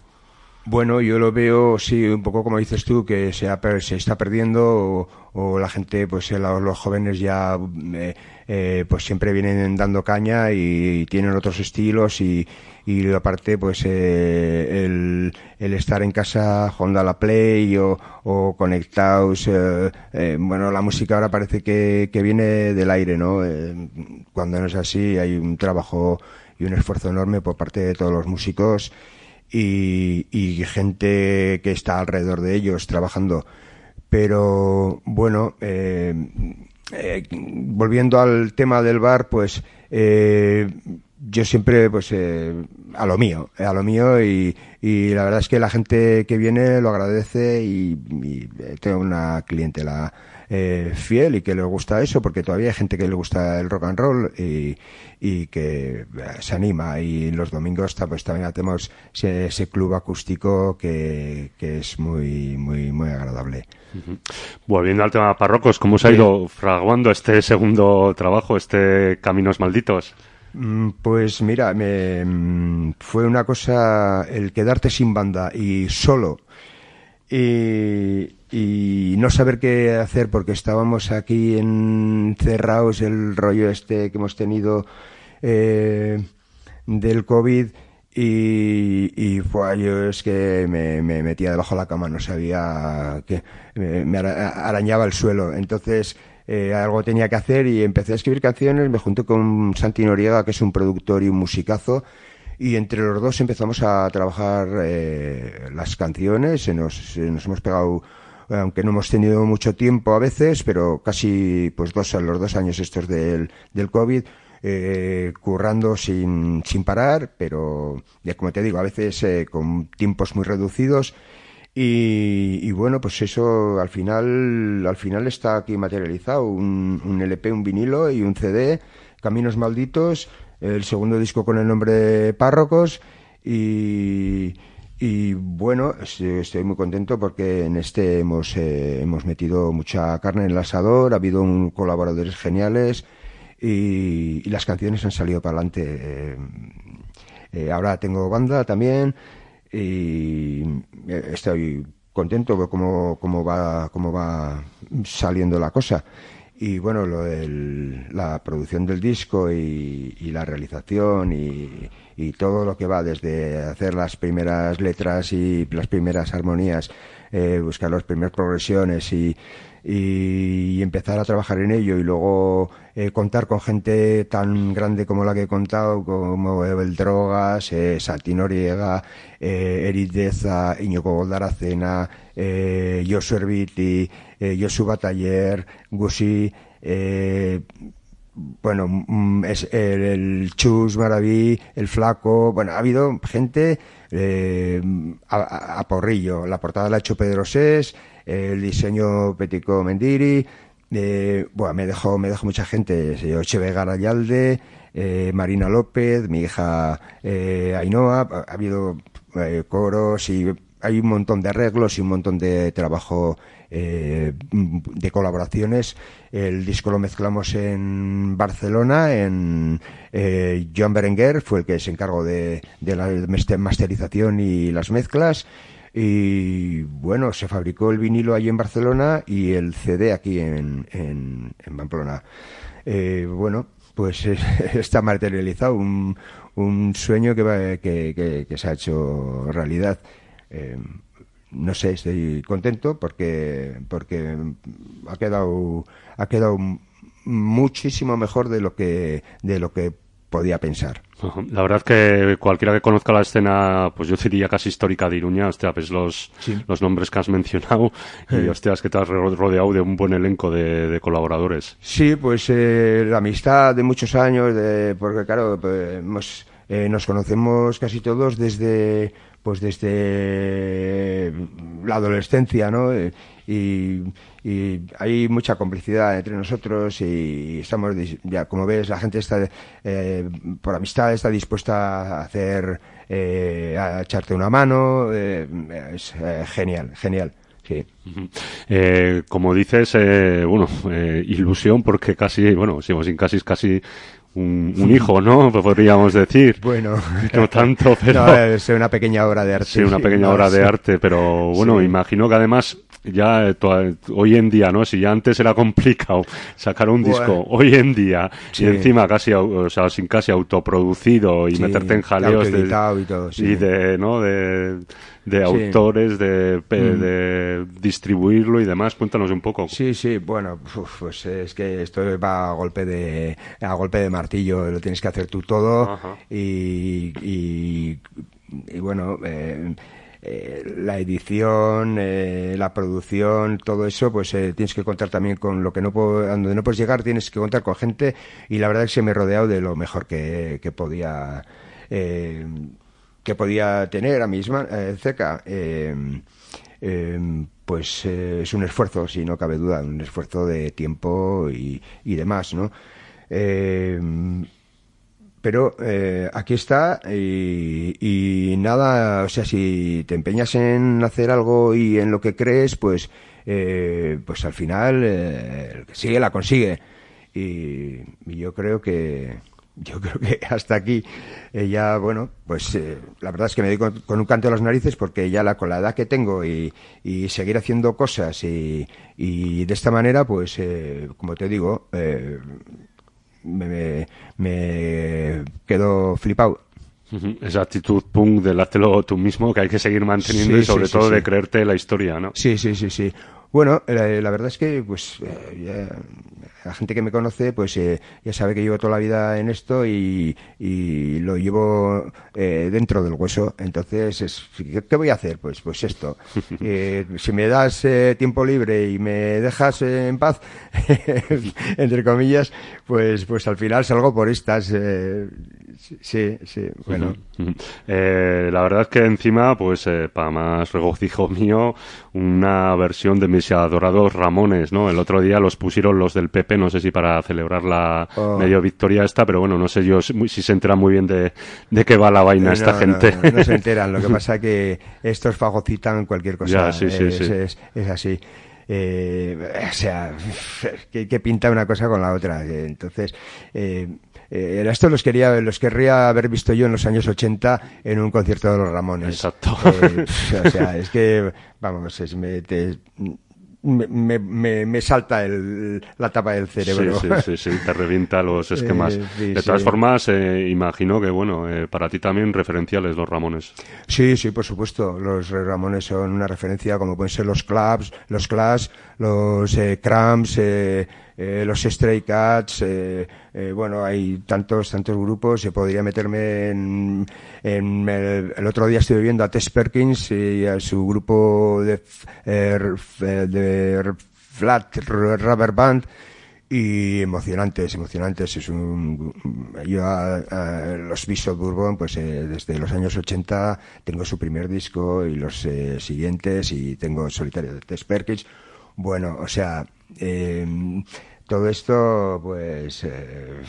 Bueno, yo lo veo, sí, un poco como dices tú, que se, ha se está perdiendo o, la gente, pues eh, los, los jóvenes ya, eh, eh, pues siempre vienen dando caña y, tienen otros estilos y, y aparte, pues eh, el, el estar en casa jugando a la Play o, o conectados, eh, eh, bueno, la música ahora parece que, que viene del aire, ¿no? Cuando no es así, hay un trabajo y un esfuerzo enorme por parte de todos los músicos y, gente que está alrededor de ellos trabajando. Pero bueno, eh, eh, volviendo al tema del bar, pues eh, yo siempre pues a lo mío, a lo mío y, la verdad es que la gente que viene lo agradece y, y, tengo una clientela eh, fiel y que le gusta eso porque todavía hay gente que le gusta el rock and roll y, y que eh, se anima y los domingos pues también hacemos ese, ese club acústico que, que es muy muy muy agradable. Volviendo al tema parrocos, ¿cómo se ha ido fraguando este segundo trabajo, este Caminos Malditos? Mm, Pues mira, me, mm, fue una cosa el quedarte sin banda y solo y, no saber qué hacer porque estábamos aquí encerrados el rollo este que hemos tenido eh, del COVID y, y fue yo es que me, me metía debajo de la cama, no sabía que me, me ara- arañaba el suelo. Entonces eh, algo tenía que hacer y empecé a escribir canciones, me junté con Santi Noriega, que es un productor y un musicazo, y entre los dos empezamos a trabajar eh, las canciones, nos, nos hemos pegado, aunque no hemos tenido mucho tiempo a veces, pero casi pues dos, los dos años estos del, del COVID, eh, currando sin, sin parar, pero ya como te digo, a veces eh, con tiempos muy reducidos. Y, y bueno, pues eso al final, al final está aquí materializado, un, un LP, un vinilo y un CD, Caminos Malditos, el segundo disco con el nombre de Párrocos y, y bueno, es- estoy muy contento porque en este hemos, eh, hemos metido mucha carne en el asador, ha habido un, colaboradores geniales y, las canciones han salido para adelante. Eh, eh, ahora tengo banda también y eh, estoy contento de cómo, cómo, va, cómo va saliendo la cosa. Y bueno, lo del- la producción del disco y, y la realización y, y todo lo que va desde hacer las primeras letras y las primeras armonías, eh, buscar las primeras progresiones y, y empezar a trabajar en ello y luego eh, contar con gente tan grande como la que he contado, como Ebel Drogas, eh, Santi Noriega, eh, Eric Deza, Iñigo Goldaracena, eh, Josu Erviti, eh, Bataller, Gusi, eh, bueno, mm, es el, Chus Maraví, el Flaco, bueno, ha habido gente eh, a, porrillo. La portada la ha hecho Pedro Sés, el diseño Petico Mendiri, eh, bueno, me dejó, me dejó mucha gente, eh, Oche Vega Rayalde, eh, Marina López, mi hija eh, Ainhoa, ha, ha habido coros y hay un montón de arreglos y un montón de trabajo eh, de colaboraciones. El disco lo mezclamos en Barcelona, en eh, Joan Berenguer fue el que se encargó de, de la master- masterización y las mezclas. Y bueno, se fabricó el vinilo allí en Barcelona y el CD aquí en, en, en Pamplona. Eh, bueno, pues está materializado un, un sueño que, va- que, que- que se ha hecho realidad. Eh, no sé, estoy contento porque porque ha quedado ha quedado muchísimo mejor de lo que de lo que podía pensar. La verdad que cualquiera que conozca la escena, pues yo diría casi histórica de Iruña, hostia, ves los, Sí. los nombres que has mencionado y Eh. hostias que te has ro- rodeado de un buen elenco de, de colaboradores. Sí, pues eh, la amistad de muchos años, de, porque claro, pues, hemos, eh, nos conocemos casi todos desde, pues desde la adolescencia, ¿no? Eh, Y, y hay mucha complicidad entre nosotros y estamos, ya como ves, la gente está, eh, por amistad está dispuesta a hacer, eh, a echarte una mano, eh, es genial, genial, sí. Eh, como dices, eh, bueno, eh, ilusión porque casi, bueno, seguimos sin casi, casi un, un hijo, ¿no? Podríamos decir. Bueno, no tanto, pero... No, es una pequeña obra de arte. Sí, una pequeña No, obra de arte, pero bueno, Sí. imagino que además ya eh, hoy en día, ¿no? Si ya antes era complicado sacar un Bueno. disco, hoy en día, Sí. y encima casi, o sea, sin casi autoproducido y meterte en jaleos de, y todo, y de, ¿no? De, de Sí. autores, de, Mm. de distribuirlo y demás. Cuéntanos un poco. Sí, sí, bueno, pues es que esto va a golpe de a golpe de martillo, lo tienes que hacer tú todo y, y, y bueno, eh, eh, la edición, eh, la producción, todo eso, pues eh, tienes que contar también con lo que no puedo, donde no puedes llegar, tienes que contar con gente y la verdad es que me he rodeado de lo mejor que, que podía eh, que podía tener a mis manos cerca. Eh, eh, pues eh, es un esfuerzo, si no cabe duda, un esfuerzo de tiempo y, y demás, ¿no? Eh, pero aquí está y, nada, o sea, si te empeñas en hacer algo y en lo que crees, pues, pues al final el que sigue la consigue. Y yo creo que yo creo que hasta aquí eh, ya bueno pues eh, la verdad es que me doy con, con un canto de las narices porque ya la con la edad que tengo y, y seguir haciendo cosas y, y de esta manera pues eh, como te digo eh, me, me, me quedo flipado Esa actitud punk del háztelo tú mismo que hay que seguir manteniendo Sí, y sobre sí, sí, todo de creerte la historia, ¿no? Sí, sí, sí, sí. Bueno, la, la verdad es que, pues, eh, ya- la gente que me conoce, pues, eh, ya sabe que llevo toda la vida en esto y, y lo llevo eh, dentro del hueso. Entonces, es, ¿qué, qué voy a hacer? Pues, pues esto. Eh, si me das eh, tiempo libre y me dejas eh, en paz, entre comillas, pues, pues al final salgo por estas. Sí, sí, bueno. Eh, la verdad es que encima, pues eh, para más regocijo mío, una versión de mis adorados Ramones, ¿no? El otro día los pusieron los del PP, no sé si para celebrar la Oh. medio victoria esta, pero bueno, no sé yo si, si se enteran muy bien de, de qué va la vaina esta no, gente. No, se enteran. Lo que pasa que estos fagocitan cualquier cosa. Ya, sí, sí, es, sí. es- es así. Eh, o sea, que, que pinta una cosa con la otra. Entonces, eh, eh, esto los quería, los querría haber visto yo en los años 80 en un concierto de los Ramones. Exacto. Eh, o sea, es que, vamos, es, me, te- me, me- me- me salta el, la tapa del cerebro. Sí, sí, sí, sí, te revienta los esquemas. Eh, sí, de todas sí. formas, eh, imagino que, bueno, eh, para ti también referenciales los Ramones. Sí, sí, por supuesto. Los Ramones son una referencia, como pueden ser los Clubs, los Clash, los eh, Cramps, eh, los Stray Cats. eh, eh, bueno, hay tantos, tantos grupos. Podría meterme en, en el, otro día estuve viendo a Tess Perkins y a su grupo de, f- eh, Flat Rubber Band y emocionantes, emocionantes. Es un, yo a los Bishop Bourbon, pues eh, desde los años 80 tengo su primer disco y los eh, siguientes y tengo solitario de Tess Perkins. Bueno, o sea, eh, todo esto, pues, eh,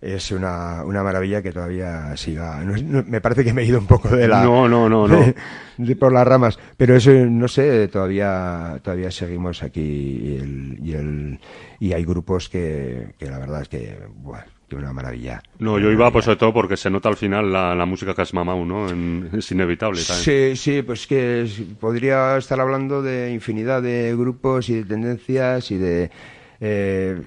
es una, una maravilla que todavía siga. no me parece que me he ido un poco de la. No, no, no, no. de- de por las ramas. Pero eso, no sé, todavía, todavía seguimos aquí y, el, y, el, y hay grupos que, que la verdad es que, buah, que una maravilla. No, yo iba pues sobre todo porque se nota al final la, la música que has mamado, ¿no? En- es inevitable también. Sí, sí, pues que podría estar hablando de infinidad de grupos y de tendencias y de... eh,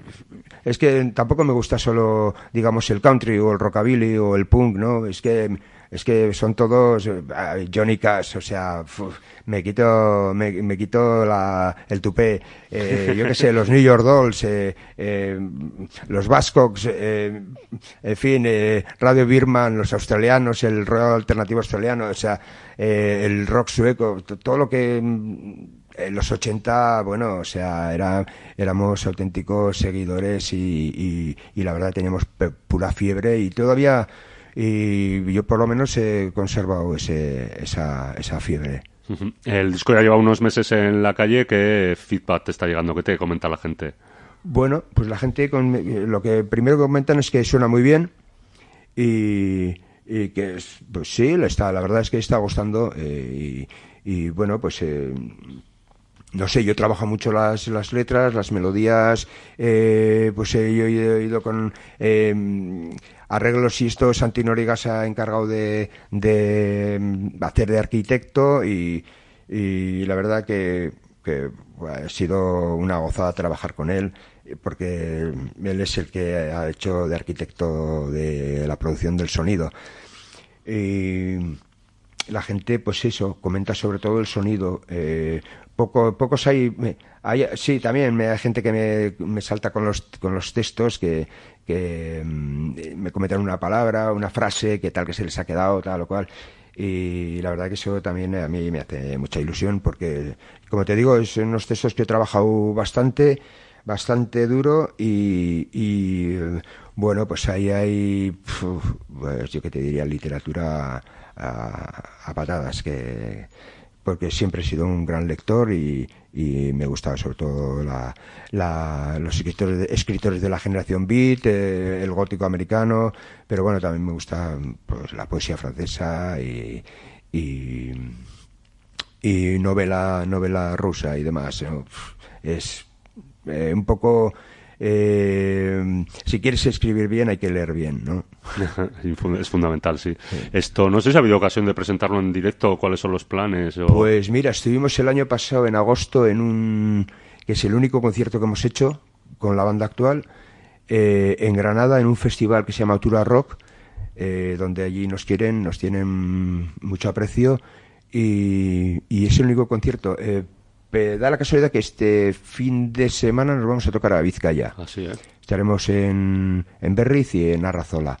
es que tampoco me gusta solo, digamos, el country o el rockabilly o el punk, ¿no? Es que es que son todos eh, Johnny Cash, o sea, me quito me, quito la, el tupé, eh, yo qué sé, los New York Dolls, eh, eh, los Bascocks, eh, en fin, eh, Radio Birman, los australianos, el rock alternativo australiano, o sea, eh, el rock sueco, todo lo que mm, en los 80, bueno, o sea, era, éramos auténticos seguidores y, y, y la verdad teníamos pura fiebre y todavía, y yo por lo menos he conservado ese, esa, esa fiebre. El disco ya lleva unos meses en la calle. ¿Qué feedback te está llegando? ¿Qué te comenta la gente? Bueno, pues la gente con, eh, lo que primero comentan es que suena muy bien y, y que es- pues sí, le está, la verdad es que está gustando eh, y, y bueno, pues eh, no sé, yo trabajo mucho las, las letras, las melodías, eh, pues eh, yo he ido con eh, arreglos y esto Santi Noriga se ha encargado de, de mm, hacer de arquitecto y, y la verdad que, que ha sido una gozada trabajar con él porque él es el que ha hecho de arquitecto de la producción del sonido. Y la gente, pues eso, comenta sobre todo el sonido. Eh, poco, pocos hay, hay- sí, también hay gente que me, me salta con los, con los textos que, que mm, me comentan una palabra, una frase, que tal que se les ha quedado, tal o cual. Y la verdad que eso también a mí me hace mucha ilusión porque, como te digo, es unos textos que he trabajado bastante, bastante duro y, y, eh, bueno, pues ahí hay, pues yo que te diría, literatura a, a patadas, que porque siempre he sido un gran lector y, me gustaba sobre todo la, los escritores de, escritores de la generación beat, eh, el gótico americano, pero bueno, también me gusta pues, la poesía francesa y, y, novela, novela rusa y demás. Es eh, un poco... eh, si quieres escribir bien hay que leer bien, ¿no? Es fundamental, sí. Esto, no sé si ha habido ocasión de presentarlo en directo, cuáles son los planes. O... Pues mira, estuvimos el año pasado, en agosto, en un. que es el único concierto que hemos hecho con la banda actual, eh, en Granada, en un festival que se llama Altura Rock, eh, donde allí nos quieren, nos tienen mucho aprecio, y, y es el único concierto. Eh, da la casualidad que este fin de semana nos vamos a tocar a Vizcaya. Así. Estaremos en, en Berriz y en Arrazola.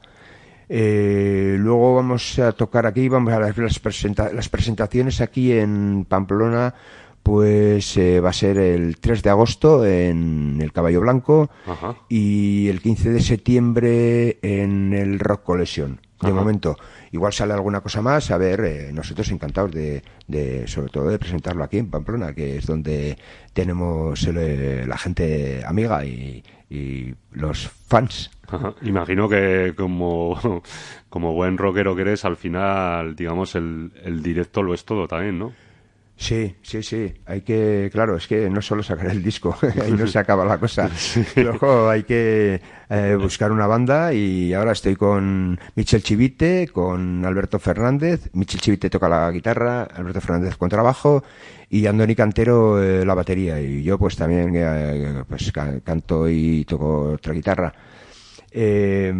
Eh, luego vamos a tocar aquí, vamos a las, las presenta- las presentaciones aquí en Pamplona, pues eh, va a ser el 3 de agosto en el Caballo Blanco Ajá. y el 15 de septiembre en el Rock Collection. De Ajá. momento, igual sale alguna cosa más, a ver, eh, nosotros encantados de, de, sobre todo de presentarlo aquí en Pamplona, que es donde tenemos el, la gente amiga y, y los fans. Ajá. Imagino que como, como buen rockero que eres, al final, digamos, el, el directo lo es todo también, ¿no? Sí, sí, sí. Hay que, claro, es que no solo sacar el disco, ahí no se acaba la cosa. Luego hay que eh, buscar una banda y ahora estoy con Michel Chivite, con Alberto Fernández. Michel Chivite toca la guitarra, Alberto Fernández con trabajo y Andoni Cantero eh, la batería. Y yo pues también eh, pues ca- canto y toco otra guitarra. Eh,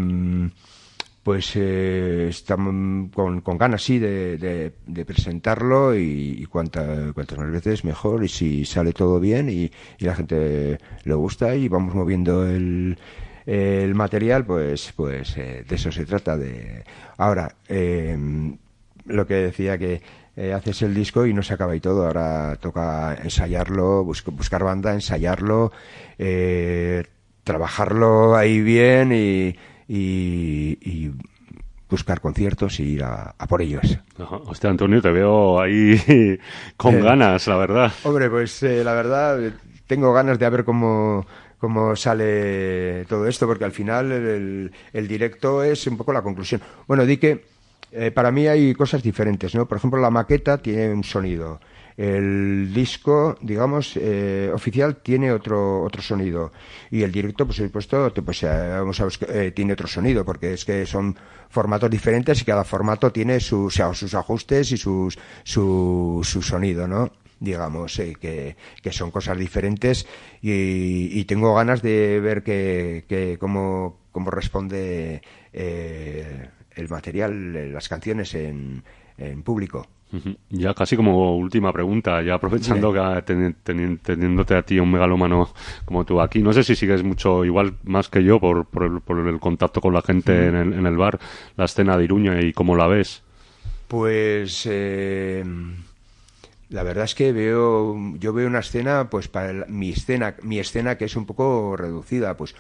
pues eh, estamos con, con ganas sí de, de- presentarlo y, y cuanta- cuantas más veces mejor. Y si sale todo bien y, y la gente le gusta y vamos moviendo el, el material pues pues eh, de eso se trata de ahora eh, lo que decía que eh, haces el disco y no se acaba y todo. Ahora toca ensayarlo bus- buscar banda ensayarlo eh, trabajarlo ahí bien y, y- y buscar conciertos y ir a, a por ellos. Ajá. Hostia, Antonio, te veo ahí con Eh, ganas, la verdad. Hombre, pues eh, la verdad tengo ganas de ver cómo, cómo sale todo esto, porque al final el, el- el directo es un poco la conclusión. Bueno, di que eh, para mí hay cosas diferentes, ¿no? Por ejemplo, la maqueta tiene un sonido. El disco, digamos, eh, oficial tiene otro otro sonido y el directo, por supuesto, pues, eh, vamos a buscar- eh, tiene otro sonido porque es que son formatos diferentes y cada formato tiene sus, sus ajustes y sus su, su sonido, ¿no? digamos, eh, que, que son cosas diferentes y, y tengo ganas de ver que, que cómo, cómo responde eh, el material, eh, las canciones en, en público. Ya casi como última pregunta, ya aprovechando que teni- teni- teniéndote a ti un megalómano como tú aquí, no sé si sigues mucho, igual más que yo, por, por, el, por el contacto con la gente en, el, en el bar, la escena de Iruña y cómo la ves. Pues eh, la verdad es que veo, yo veo una escena, pues para el- mi escena, mi escena que es un poco reducida, pues,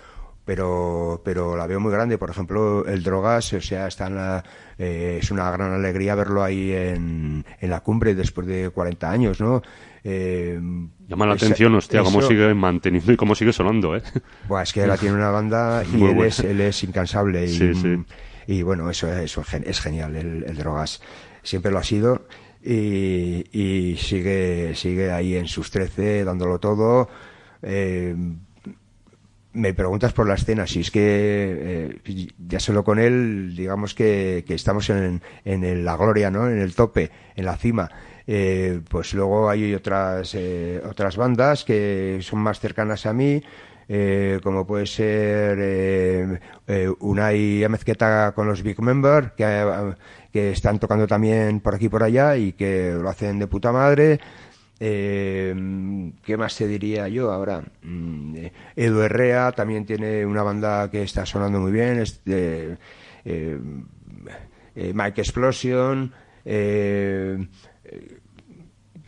pero, pero la veo muy grande. Por ejemplo, el Drogas, o sea, está en la, eh, es una gran alegría verlo ahí en, en la cumbre después de 40 años, ¿no? Eh, Llama la esa- atención, hostia, cómo sigue manteniendo y cómo sigue sonando, ¿eh? Buah, es que ahora tiene una banda y él es, él es incansable. Y, Sí, sí. y bueno, eso, eso es genial, el, el Drogas. Siempre lo ha sido. y, y sigue, sigue ahí en sus 13 dándolo todo. Eh, me preguntas por la escena, si es que eh, ya solo con él, digamos que, que estamos en, en la gloria, ¿no? En el tope, en la cima. Eh, pues luego hay otras, eh, otras bandas que son más cercanas a mí, eh, como puede ser eh, eh, Unai con los Big Member, que, eh, que están tocando también por aquí y por allá y que lo hacen de puta madre. Eh, ¿Qué más te diría yo ahora? Mm, Edu Herrea también tiene una banda que está sonando muy bien. eh, eh, Mike Explosion.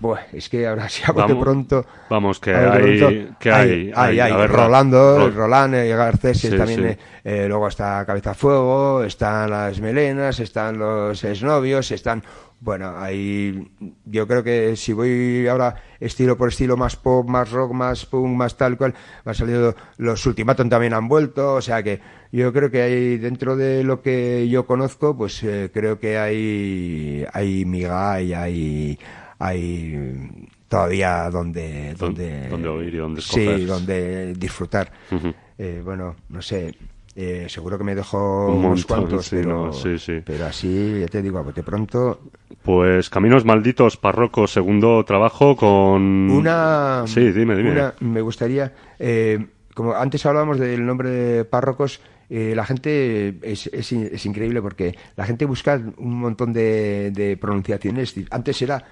Buah, es que ahora si hago de pronto. vamos, que hay- pronto- que hay- hay, hay- hay. a ver, Rolando, Rol- Roland, eh, Garcés Sí, también. sí. eh, luego está Cabeza Fuego, están las melenas, están los exnovios, están. Bueno, ahí yo creo que si voy ahora estilo por estilo más pop, más rock, más punk, más tal cual, me han salido los Ultimatum también han vuelto, o sea que yo creo que hay dentro de lo que yo conozco, pues eh, creo que hay hay miga y hay hay todavía donde donde donde oír y donde sí, escoger. donde disfrutar. Eh, bueno, no sé, eh, seguro que me dejo Un unos montón, cuantos, sí, pero, no, sí, sí. pero así, ya te digo, a bote pronto, Pues Caminos Malditos, Parroco, segundo trabajo con... Una. Sí, dime, dime. una- me gustaría. eh, como antes hablábamos del nombre de párrocos, eh, la gente es, es, in- es increíble porque la gente busca un montón de, de pronunciaciones. Antes era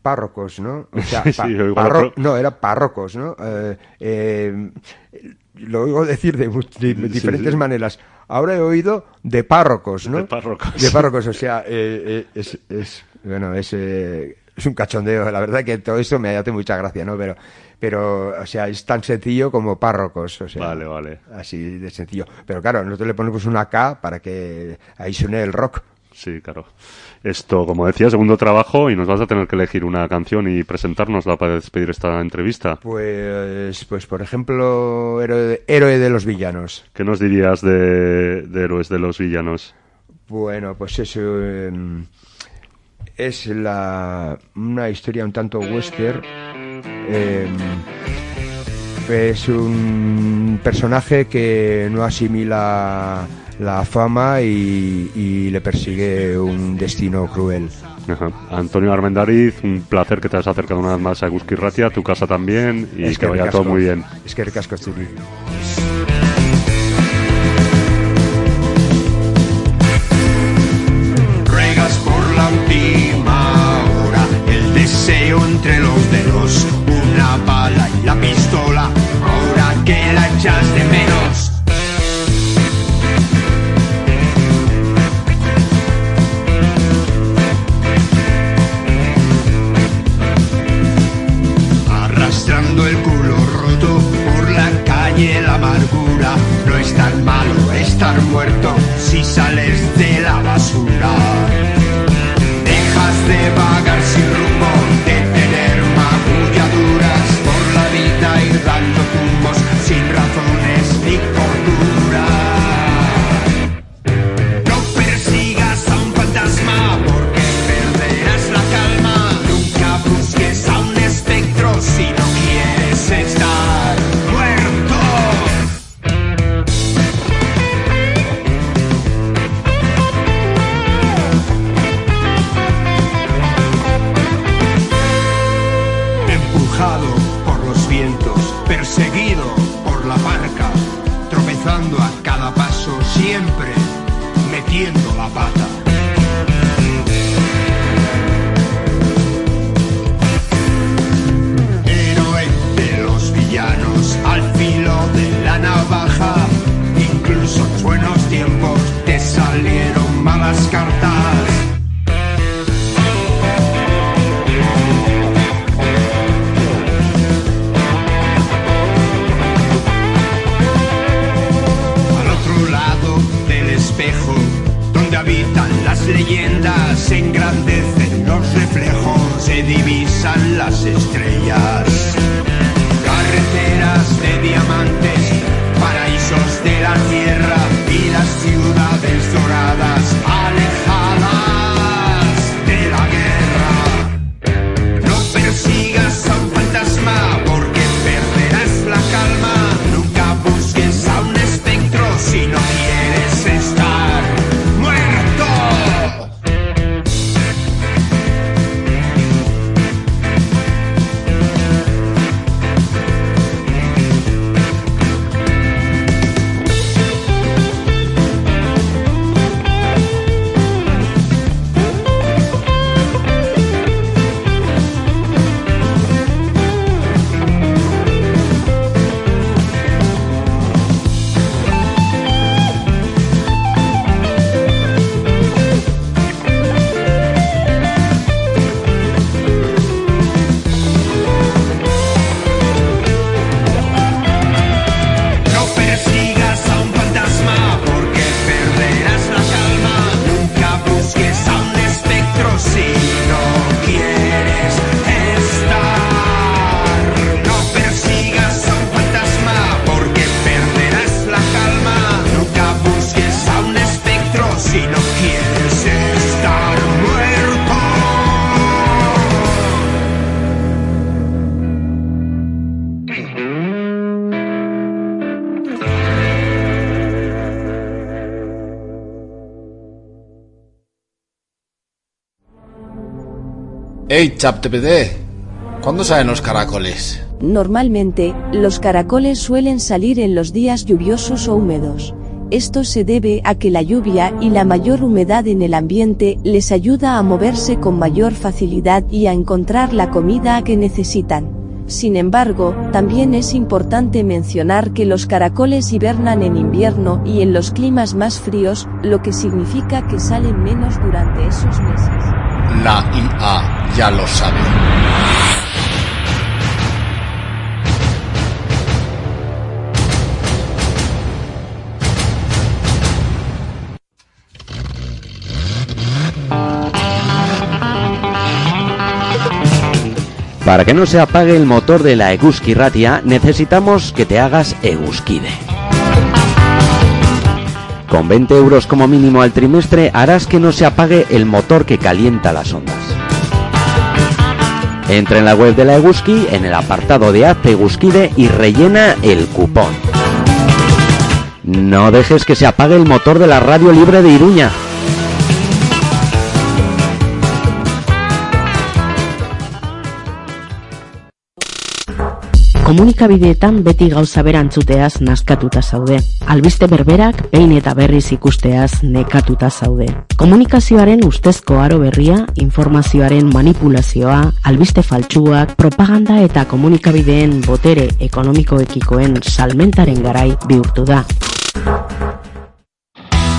párrocos, ¿no? O sea, Sí, pa- igual parro- otro- no, era párrocos, ¿no? Eh, eh, lo oigo decir de, diferentes sí. maneras. Ahora he oído de párrocos, ¿no? De párrocos. De párrocos, o sea, eh, eh, es, es, bueno, es, eh, es un cachondeo. La verdad que todo esto me hace mucha gracia, ¿no? Pero, pero, o sea, es tan sencillo como párrocos, o sea. Vale, vale. Así de sencillo. Pero claro, nosotros le ponemos una K para que ahí suene el rock. Sí, claro. Esto, como decía, segundo trabajo y nos vas a tener que elegir una canción y presentárnosla para despedir esta entrevista. Pues, pues por ejemplo, héroe de, héroe de los villanos. ¿Qué nos dirías de, de Héroes de los Villanos? Bueno, pues eso eh, es la, una historia un tanto western. eh, es un personaje que no asimila la fama y, y le persigue un destino cruel. Ajá. Antonio Armendariz, un placer que te has acercado una vez más a Gusky Ratia, tu casa también, y Es que vaya ricasco. todo muy bien. Es que ricasco, Zuri. Ruegas por la última hora, el deseo entre los dedos, una bala y la pistola, ahora que la echas de menos. Estar muerto si sales de la basura. Dejas de Ey, ChatTPT, ¿cuándo salen los caracoles? Normalmente, los caracoles suelen salir en los días lluviosos o húmedos. Esto se debe a que la lluvia y la mayor humedad en el ambiente les ayuda a moverse con mayor facilidad y a encontrar la comida que necesitan. Sin embargo, también es importante mencionar que los caracoles hibernan en invierno y en los climas más fríos, lo que significa que salen menos durante esos meses. La IA ya lo sabe. Para que no se apague el motor de la Eguski Ratia, necesitamos que te hagas Eguskide. Con 20 euros como mínimo al trimestre harás que no se apague el motor que calienta las ondas. Entra en la web de la Eguski, en el apartado de Hazte Eguskide y rellena el cupón. No dejes que se apague el motor de la radio libre de Iruña. Komunikabideetan beti gauza berantzuteaz naskatuta zaude. Albiste berberak behin eta berriz ikusteaz nekatuta zaude. Komunikazioaren ustezko aro berria, informazioaren manipulazioa, albiste faltsuak, propaganda eta komunikabideen botere ekonomikoekikoen salmentaren garai bihurtu da.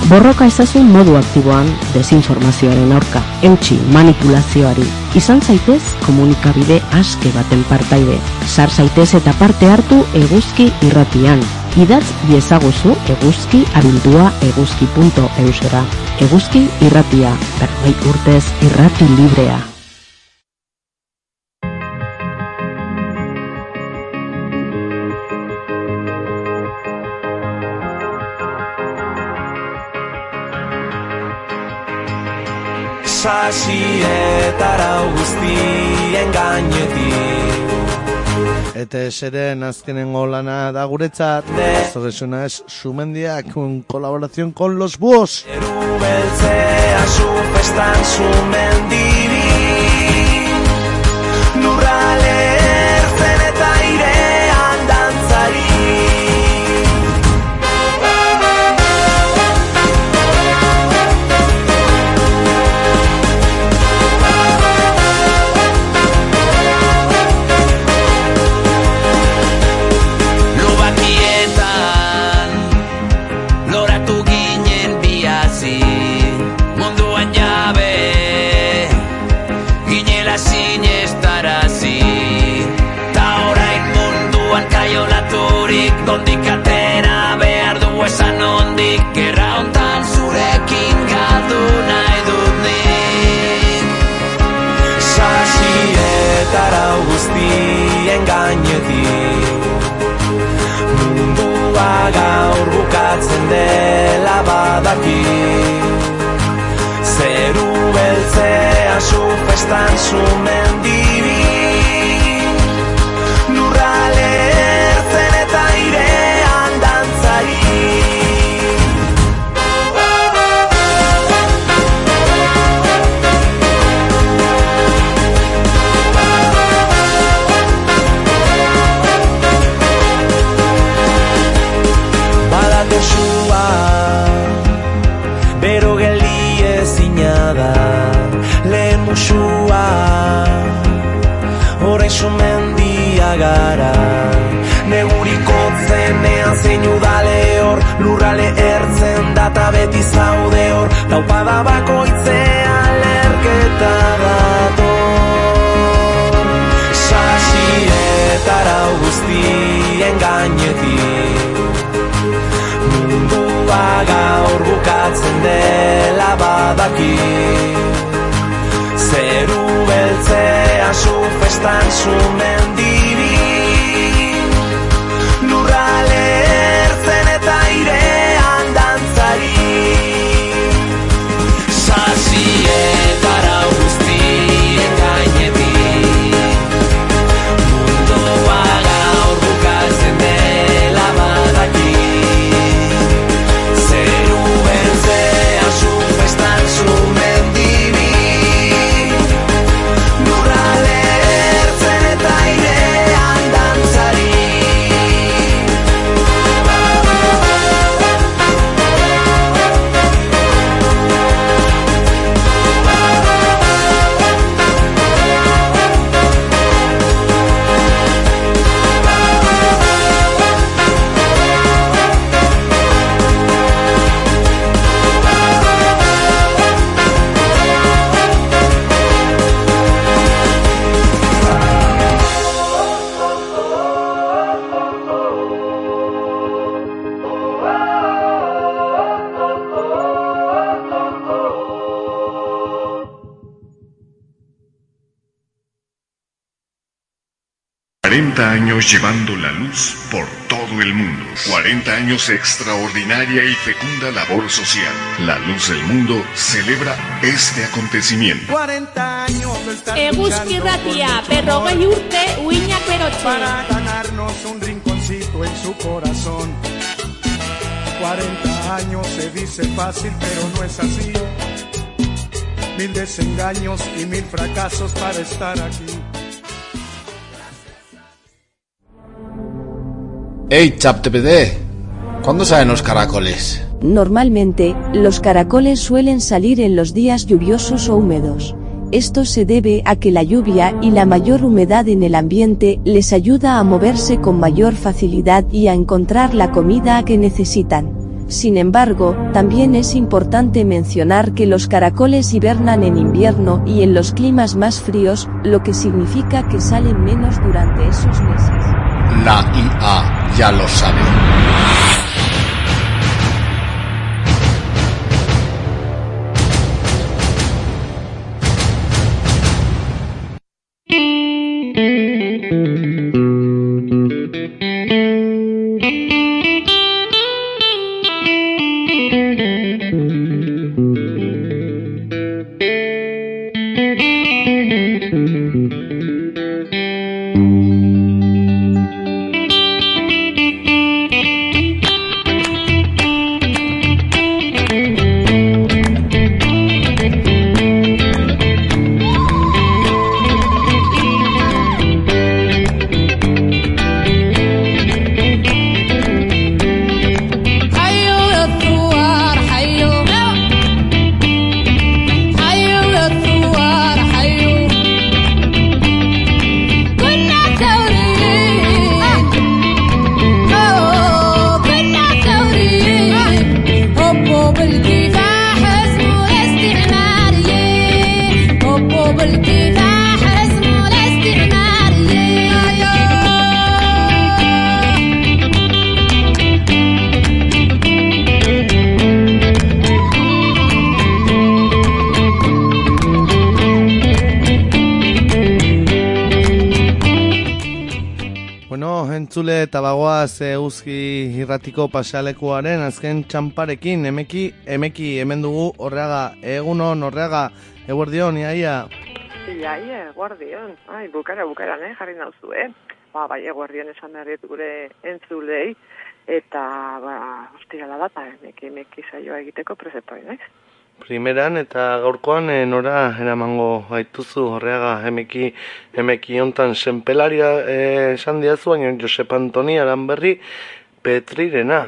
Borroka ezazun modu aktiboan desinformazioaren aurka, eutxi manipulazioari. Izan zaitez komunikabide aske baten partaide. Sar zaitez eta parte hartu eguzki irratian. Idatz diezaguzu eguzki abildua eguzki.eusera. Eguzki irratia, berroi urtez irrati librea. Sasietara guztien gainetik Eta eseren azkenengo lana da guretzat. Zorresuna es Sumendiak, con colaboración con los búhos. Beltzea zu festan zu Mundua gaur bukatzen dela badaki. Zeru beltzea zu festan zu Taupada bakoitzea lerketa dator. Sasietara guztien gainetik Mundua gaur bukatzen dela badaki. Zeru beltzea zu festan zu 40 años llevando la luz por todo el mundo. 40 años de extraordinaria y fecunda labor social. La Luz del Mundo celebra este acontecimiento. 40 años de estar Eguzki ratia, berrogei urte, uinak berotxe. Para ganarnos un rinconcito en su corazón. 40 años se dice fácil, pero no es así. Mil desengaños y mil fracasos para estar aquí. ¡Ey, ChapTPD! ¿Cuándo salen los caracoles? Normalmente, los caracoles suelen salir en los días lluviosos o húmedos. Esto se debe a que la lluvia y la mayor humedad en el ambiente les ayuda a moverse con mayor facilidad y a encontrar la comida que necesitan. Sin embargo, también es importante mencionar que los caracoles hibernan en invierno y en los climas más fríos, lo que significa que salen menos durante esos meses. La IA ya lo sabe. Eguzki irratiko pasealekuaren azken txamparekin, emeki, emeki hemen dugu horreaga, egunon horreaga, eguerdion, iaia. Ia, ia, guardion. Ai, bukara, bukaran, eh, jarri nauzu, eh? Ba, bai, guardion esan behar gure entzulei, eta, ba, ostirala da, eta emeki, emeki saioa egiteko presetoi, naiz? Primeran eta gaurkoan eh, nora eramango gaituzu horreaga emeki, emeki hontan senpelaria eh, esan diazu, baina Josep Antoni Aranberri Petrirena.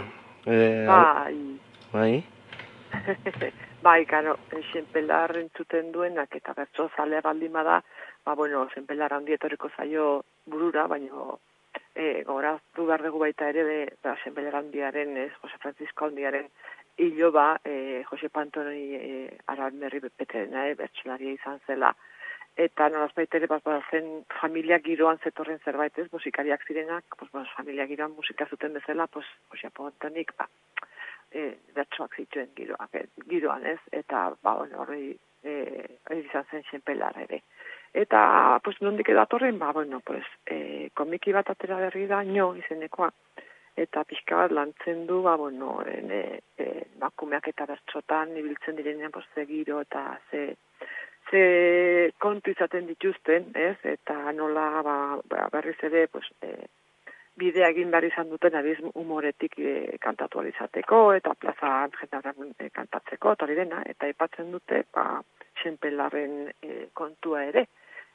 Eh, Bai, bai. bai, karo, senpelar entzuten duenak eta bertso zale baldin bada, ba, bueno, senpelar handi etorriko zaio burura, baina e, goraztu behar dugu baita ere, be, ba, senpelar handiaren, ez, Jose Francisco handiaren hilo ba, e, Jose Pantoni e, aranberri beterena, e, bertsolaria izan zela. Eta nolaz baita ere, ba, ba, zen familia giroan zetorren zerbait, ez, musikariak zirenak, pues, ba, familia giroan musika zuten bezala, pues, Jose Pantonik, ba, e, bertsoak zituen giroak, e, giroan ez, eta ba, bueno, horri e, izan zen senpelar ere. Eta, pues, nondik edatorren, ba, bueno, pues, e, komiki bat atera berri da, nio izenekoa, eta pixka bat lantzen du, ba, bueno, en, e, e, bakumeak eta bertsotan ibiltzen direnean, pues, ze giro eta ze, ze kontu izaten dituzten, ez, eta nola, ba, ba, berriz ere, pues, e, bidea egin behar izan duten abiz humoretik e, kantatu ahal izateko eta plazan jendarren e, kantatzeko eta dena. Eta aipatzen dute ba senpelarren e, kontua ere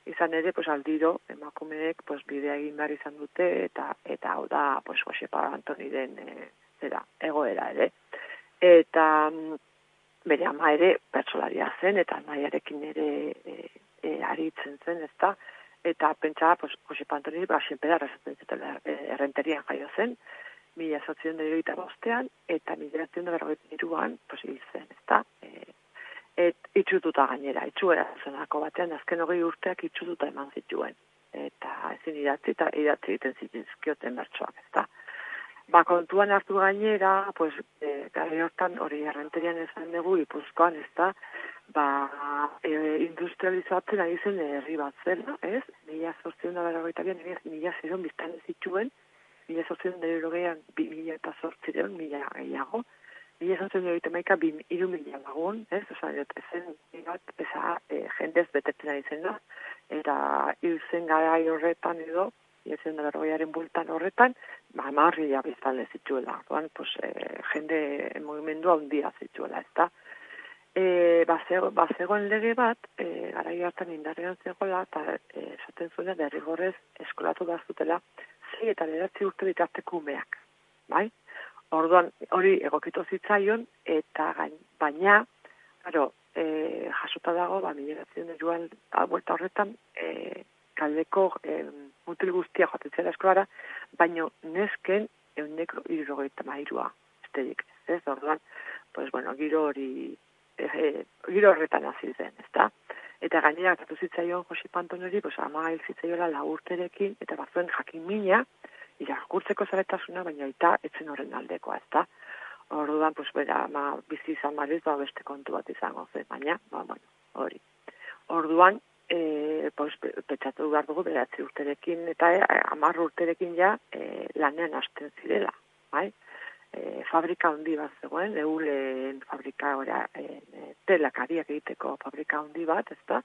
izan ere pues aldiro emakumeek pues bidea egin behar izan dute eta eta hau da pues Josepa Antoniren e, zera egoera ere eta mm, bere ama ere pertsolaria zen eta nahiarekin ere e, e, aritzen zen ezta eta pentsa, pues, Jose Pantoni, ba, senpedar esaten zutela, errenterian jaio zen, mila sortzion hirurogeita bostean, eta mila sortzion da berrogeita hiruan, pues, hil zen, ezta? E, et, itxututa gainera, itxuera zenako batean, azken hogei urteak itxututa eman zituen. Eta ezin idatzi, eta idatzi egiten zituzkioten bertsoak, ezta? Ba, kontuan hartu gainera, pues, e, gari hortan hori errenterian ezan dugu, ipuzkoan, ezta? ba, e, industrializatzen ari zen herri bat zela, ez? Mila zortzion da berrogeita bian, mila ziren biztan zituen, mila zortzion da berrogeian, mila eta zortziren, mila gehiago, mila zortzion da maika, bi, iru mila lagun, ez? Osa, ezen, bat, eza, e, jendez betetzen ari zen da, eta hil zen horretan edo, zen da berrogeiaren bultan horretan, ba, marria biztanle zituela. Orduan, pues, e, jende mugimendua handia zituela, ez da? E, bazego, bazegoen lege bat, e, gara hartan indarrean zegoela, eta esaten zuena derrigorrez eskolatu da zutela, zi eta leratzi urte bitarteko umeak, bai? Orduan, hori egokitu zitzaion, eta gain, baina, claro, e, jasota dago, ba, migratzen joan, buelta horretan, e, kaldeko e, mutil guztia joaten zela eskolara, baino nesken euneko irrogeita mairua, esterik, ez, orduan, pues, bueno, giro hori, e, e, giro horretan hasi zen, ezta? Eta gainera, gatu zitzaion Josip Antonori, pues, ama hil zitzaiola lagurterekin, eta bazuen jakin mina, irakurtzeko zaretasuna, baina eta etzen horren aldekoa, ezta? Orduan, pues, bera, ma, bizi izan baliz, ba, beste kontu bat izango zen, baina, ba, bueno, hori. Orduan, e, pues, petxatu behar dugu beratzi urterekin eta e, amar urterekin ja e, lanean hasten zirela, bai? E, fabrika handi bat zegoen, eulen fabrika ora, e, e, telak ariak egiteko fabrika handi bat, ezta?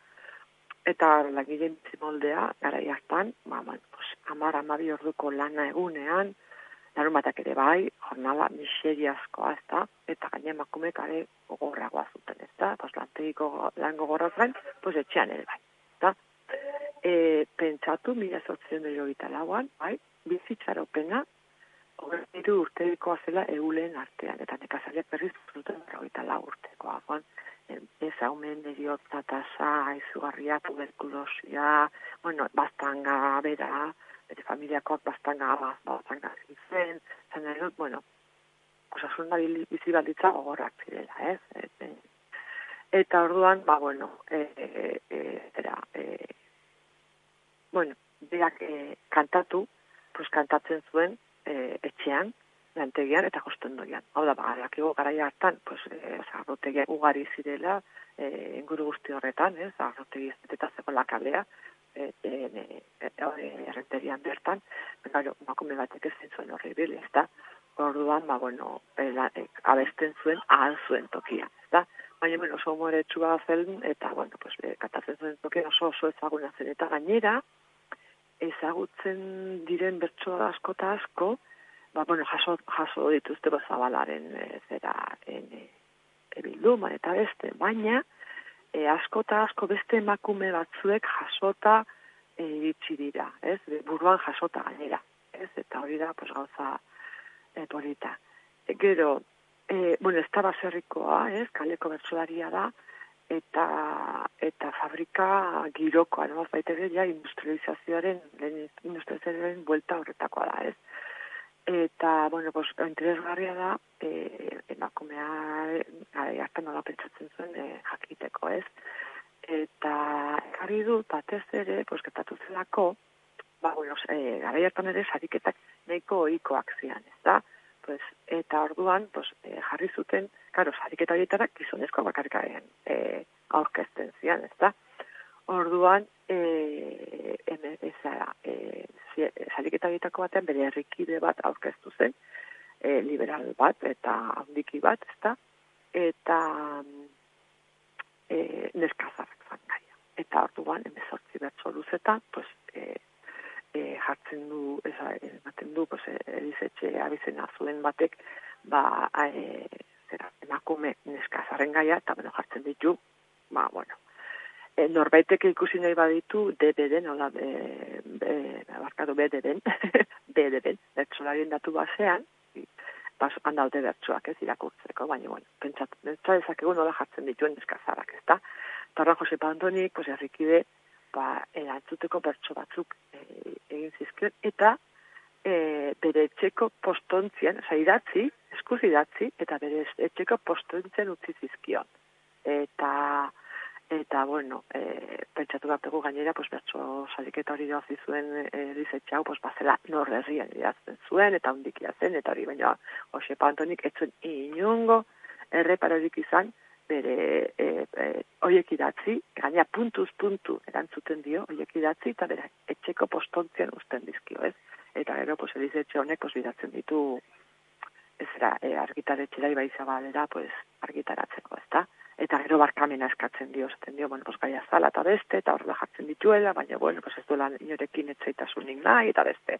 Eta langileen moldea, gara hartan, ba, man, pues, amar amabi orduko lana egunean, larumatak ere bai, jornala miseriazkoa, ezta? Eta gaine emakumeek are gogorragoa zuten, ezta? Pues, lantegiko lan gogorraz gain, pues, etxean ere bai da. E, pentsatu, mila zortzion dira lauan, bai, bizitzaropena, hogeiru urtekoa zela eulen artean, eta nekazariak berriz zuten berrogeita lau urtekoa, ez haumen eriotza tasa, aizugarria, tuberkulosia, bueno, bastanga bera, bere familiakoak bastanga, bastanga zen, zen edut, bueno, osasun da bizi balditza gogorrak zirela, ez? E, e, eta orduan, ba, bueno, e, e, era, e, bueno, berak e, kantatu, pues kantatzen zuen e, etxean, lantegian eta jostendoian. Hau da, ba, dakigo garaia hartan, pues, e, zarrotegia ugari zirela, e, inguru guzti horretan, ez, zarrotegi ez zeko lakabea, e, e, e, e, errenterian bertan, pero, makume batek ez zuen horri bile, ez da, orduan, ba, bueno, e, la, e, abesten zuen, ahal zuen tokia, da, baina bueno, oso humoretsua zen, eta, bueno, pues, e, katatzen zuen toki oso oso ezaguna zen. Eta gainera, ezagutzen diren bertso asko eta asko, ba, bueno, jaso, jaso dituzte zabalaren e, zera en, e, bilduman eta beste, baina e, asko eta asko beste emakume batzuek jasota e, iritsi dira, ez? Buruan jasota gainera, ez? Eta hori da, pues, gauza e, polita. E, gero, e, bueno, ez da ez, kaleko bertsolaria da, eta eta fabrika girokoa, no? baita ja industrializazioaren, industrializazioaren buelta horretakoa da, ez. Eta, bueno, pues, interesgarria da, e, emakumea, hartan nola pentsatzen zuen, e, jakiteko, ez. Eta, ekarri du, batez ere, pues, getatu zelako, ba, bueno, e, gara hartan ere, sariketak nahiko ohikoak zian, ez da? pues, eta orduan pues, e, jarri zuten, karo, sariketa horietara gizonezko bakarkaren e, aurkezten zian, ez da? Orduan, e, eme, eza, e, sariketa horietako batean bere herrikide bat aurkeztu zen, e, liberal bat eta handiki bat, ez da? Eta e, neskazarrak zan gaia. Eta orduan, emezortzi bertso luzetan, pues, e, e, jartzen du, eza, ematen du, pues, erizetxe abizena zuen batek, ba, e, zera, emakume neska zarren gaia, eta bueno, jartzen ditu, ba, bueno, e, norbaitek ikusi nahi baditu, DBD, nola, e, e, barkatu BDB, BDB, bertsolarien datu basean, bas, handalde bertsoak ez irakurtzeko, baina, bueno, pentsat, pentsat ezakegu nola jartzen dituen neskazarak, ez da? Tarra Jose Pantonik, pues, errikide, ba, erantzuteko bertso batzuk e, egin zizkion, eta e, bere etxeko postontzian, oza, idatzi, eskuz idatzi, eta bere etxeko postontzien utzi zizkion. Eta, eta bueno, e, pentsatu bat gainera, pues, bertso sariketa hori doazi zuen e, dizetxau, pues, bazela norrerrian idazten zuen, eta hundikia zen, eta hori baina Jose Pantonik etzuen inungo erreparorik izan, bere e, e, oiek idatzi, gaina puntuz puntu erantzuten dio, oiek idatzi, eta bere etxeko postontzian usten dizkio, ez? Eta gero, pues, elizetxe honek, pues, bidatzen ditu, ez da, e, argitaretxera ibai zabalera, pues, argitaratzeko, ez da? Eta gero barkamena eskatzen dio, esaten dio, bueno, pues, gaia zala eta beste, eta horrela jartzen dituela, baina, bueno, pues, ez duela inorekin etzaitasunik nahi, eta beste.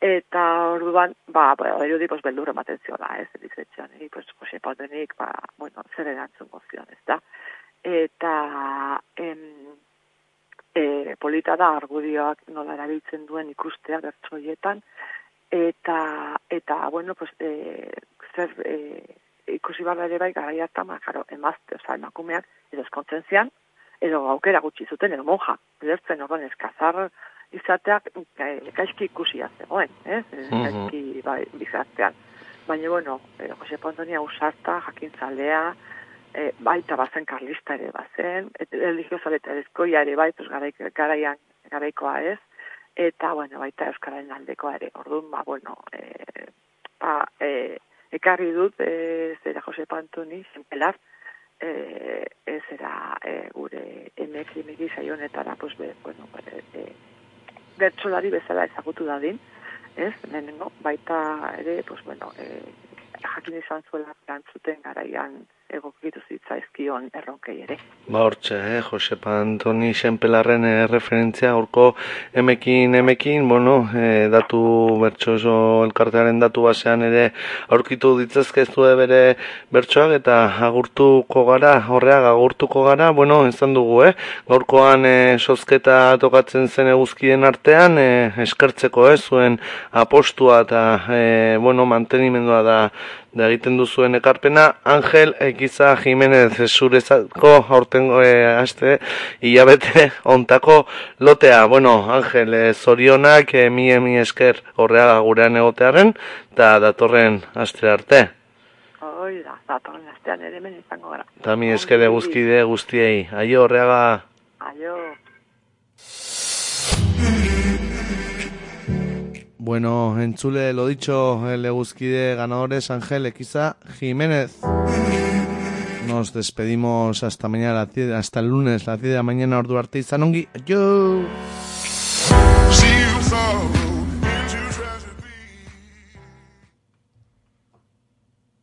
Eta orduan, ba, ba, erudi, pues, beldur ematen ziola, ez, elizetxean, e, pues, Jose Pautenik, ba, bueno, zer erantzun gozion, ez da? Eta, em, e, polita da argudioak nola erabiltzen duen ikustea bertsoietan eta eta bueno pues e, zer e, ikusi barra ere bai garai hartan ba claro emazte o sea emakumeak edo eskontzian edo aukera gutxi zuten edo monja lertzen orduan eskazar izateak e, gaizki ikusia zegoen ez Mhm. gaizki bai bizartean baina bueno e, Jose Pontonia usarta jakintzalea e, baita bazen karlista ere bazen, et, religiosa eta ezkoia ere bai, pues, garaik, garaian garaikoa ez, eta, bueno, baita Euskararen aldekoa ere, orduan, ba, bueno, e, ba, e, ekarri dut, e, zera Jose Pantoni, zenpelar, e, ez era e, gure emek emeki saionetara, pues, be, bueno, e, e, bertsolari bezala ezagutu dadin, ez, lehenengo, baita ere, pues, bueno, e, jakin izan zuela erantzuten garaian egokitu zitzaizkion erronkei ere. Ba hortxe, eh, Josepa Antoni Xenpelarren eh, referentzia, horko emekin, emekin, bueno, eh, datu bertso elkartearen datu basean ere aurkitu ditzazke ez bere bertsoak eta agurtuko gara, horreak agurtuko gara, bueno, izan dugu, eh, gaurkoan eh, sozketa tokatzen zen eguzkien artean, eh, eskertzeko, eh, zuen apostua eta, eh, bueno, mantenimendua da da egiten duzuen ekarpena, Angel Ekiza Jimenez zurezako aurtengo e, aste hilabete ontako lotea. Bueno, Angel, e, zorionak e, mi emi esker horreaga gurean egotearen, eta datorren aste arte. Hoi da, datorren astean ere hemen izango gara. Eta mi esker eguzkide guztiei. Aio horreaga. Aio. Bueno, entzule, lo dicho, el eguzkide ganadores Ángel Equiza Jiménez. Nos despedimos hasta mañana, hasta el lunes, las 10 de la mañana, ordu. Si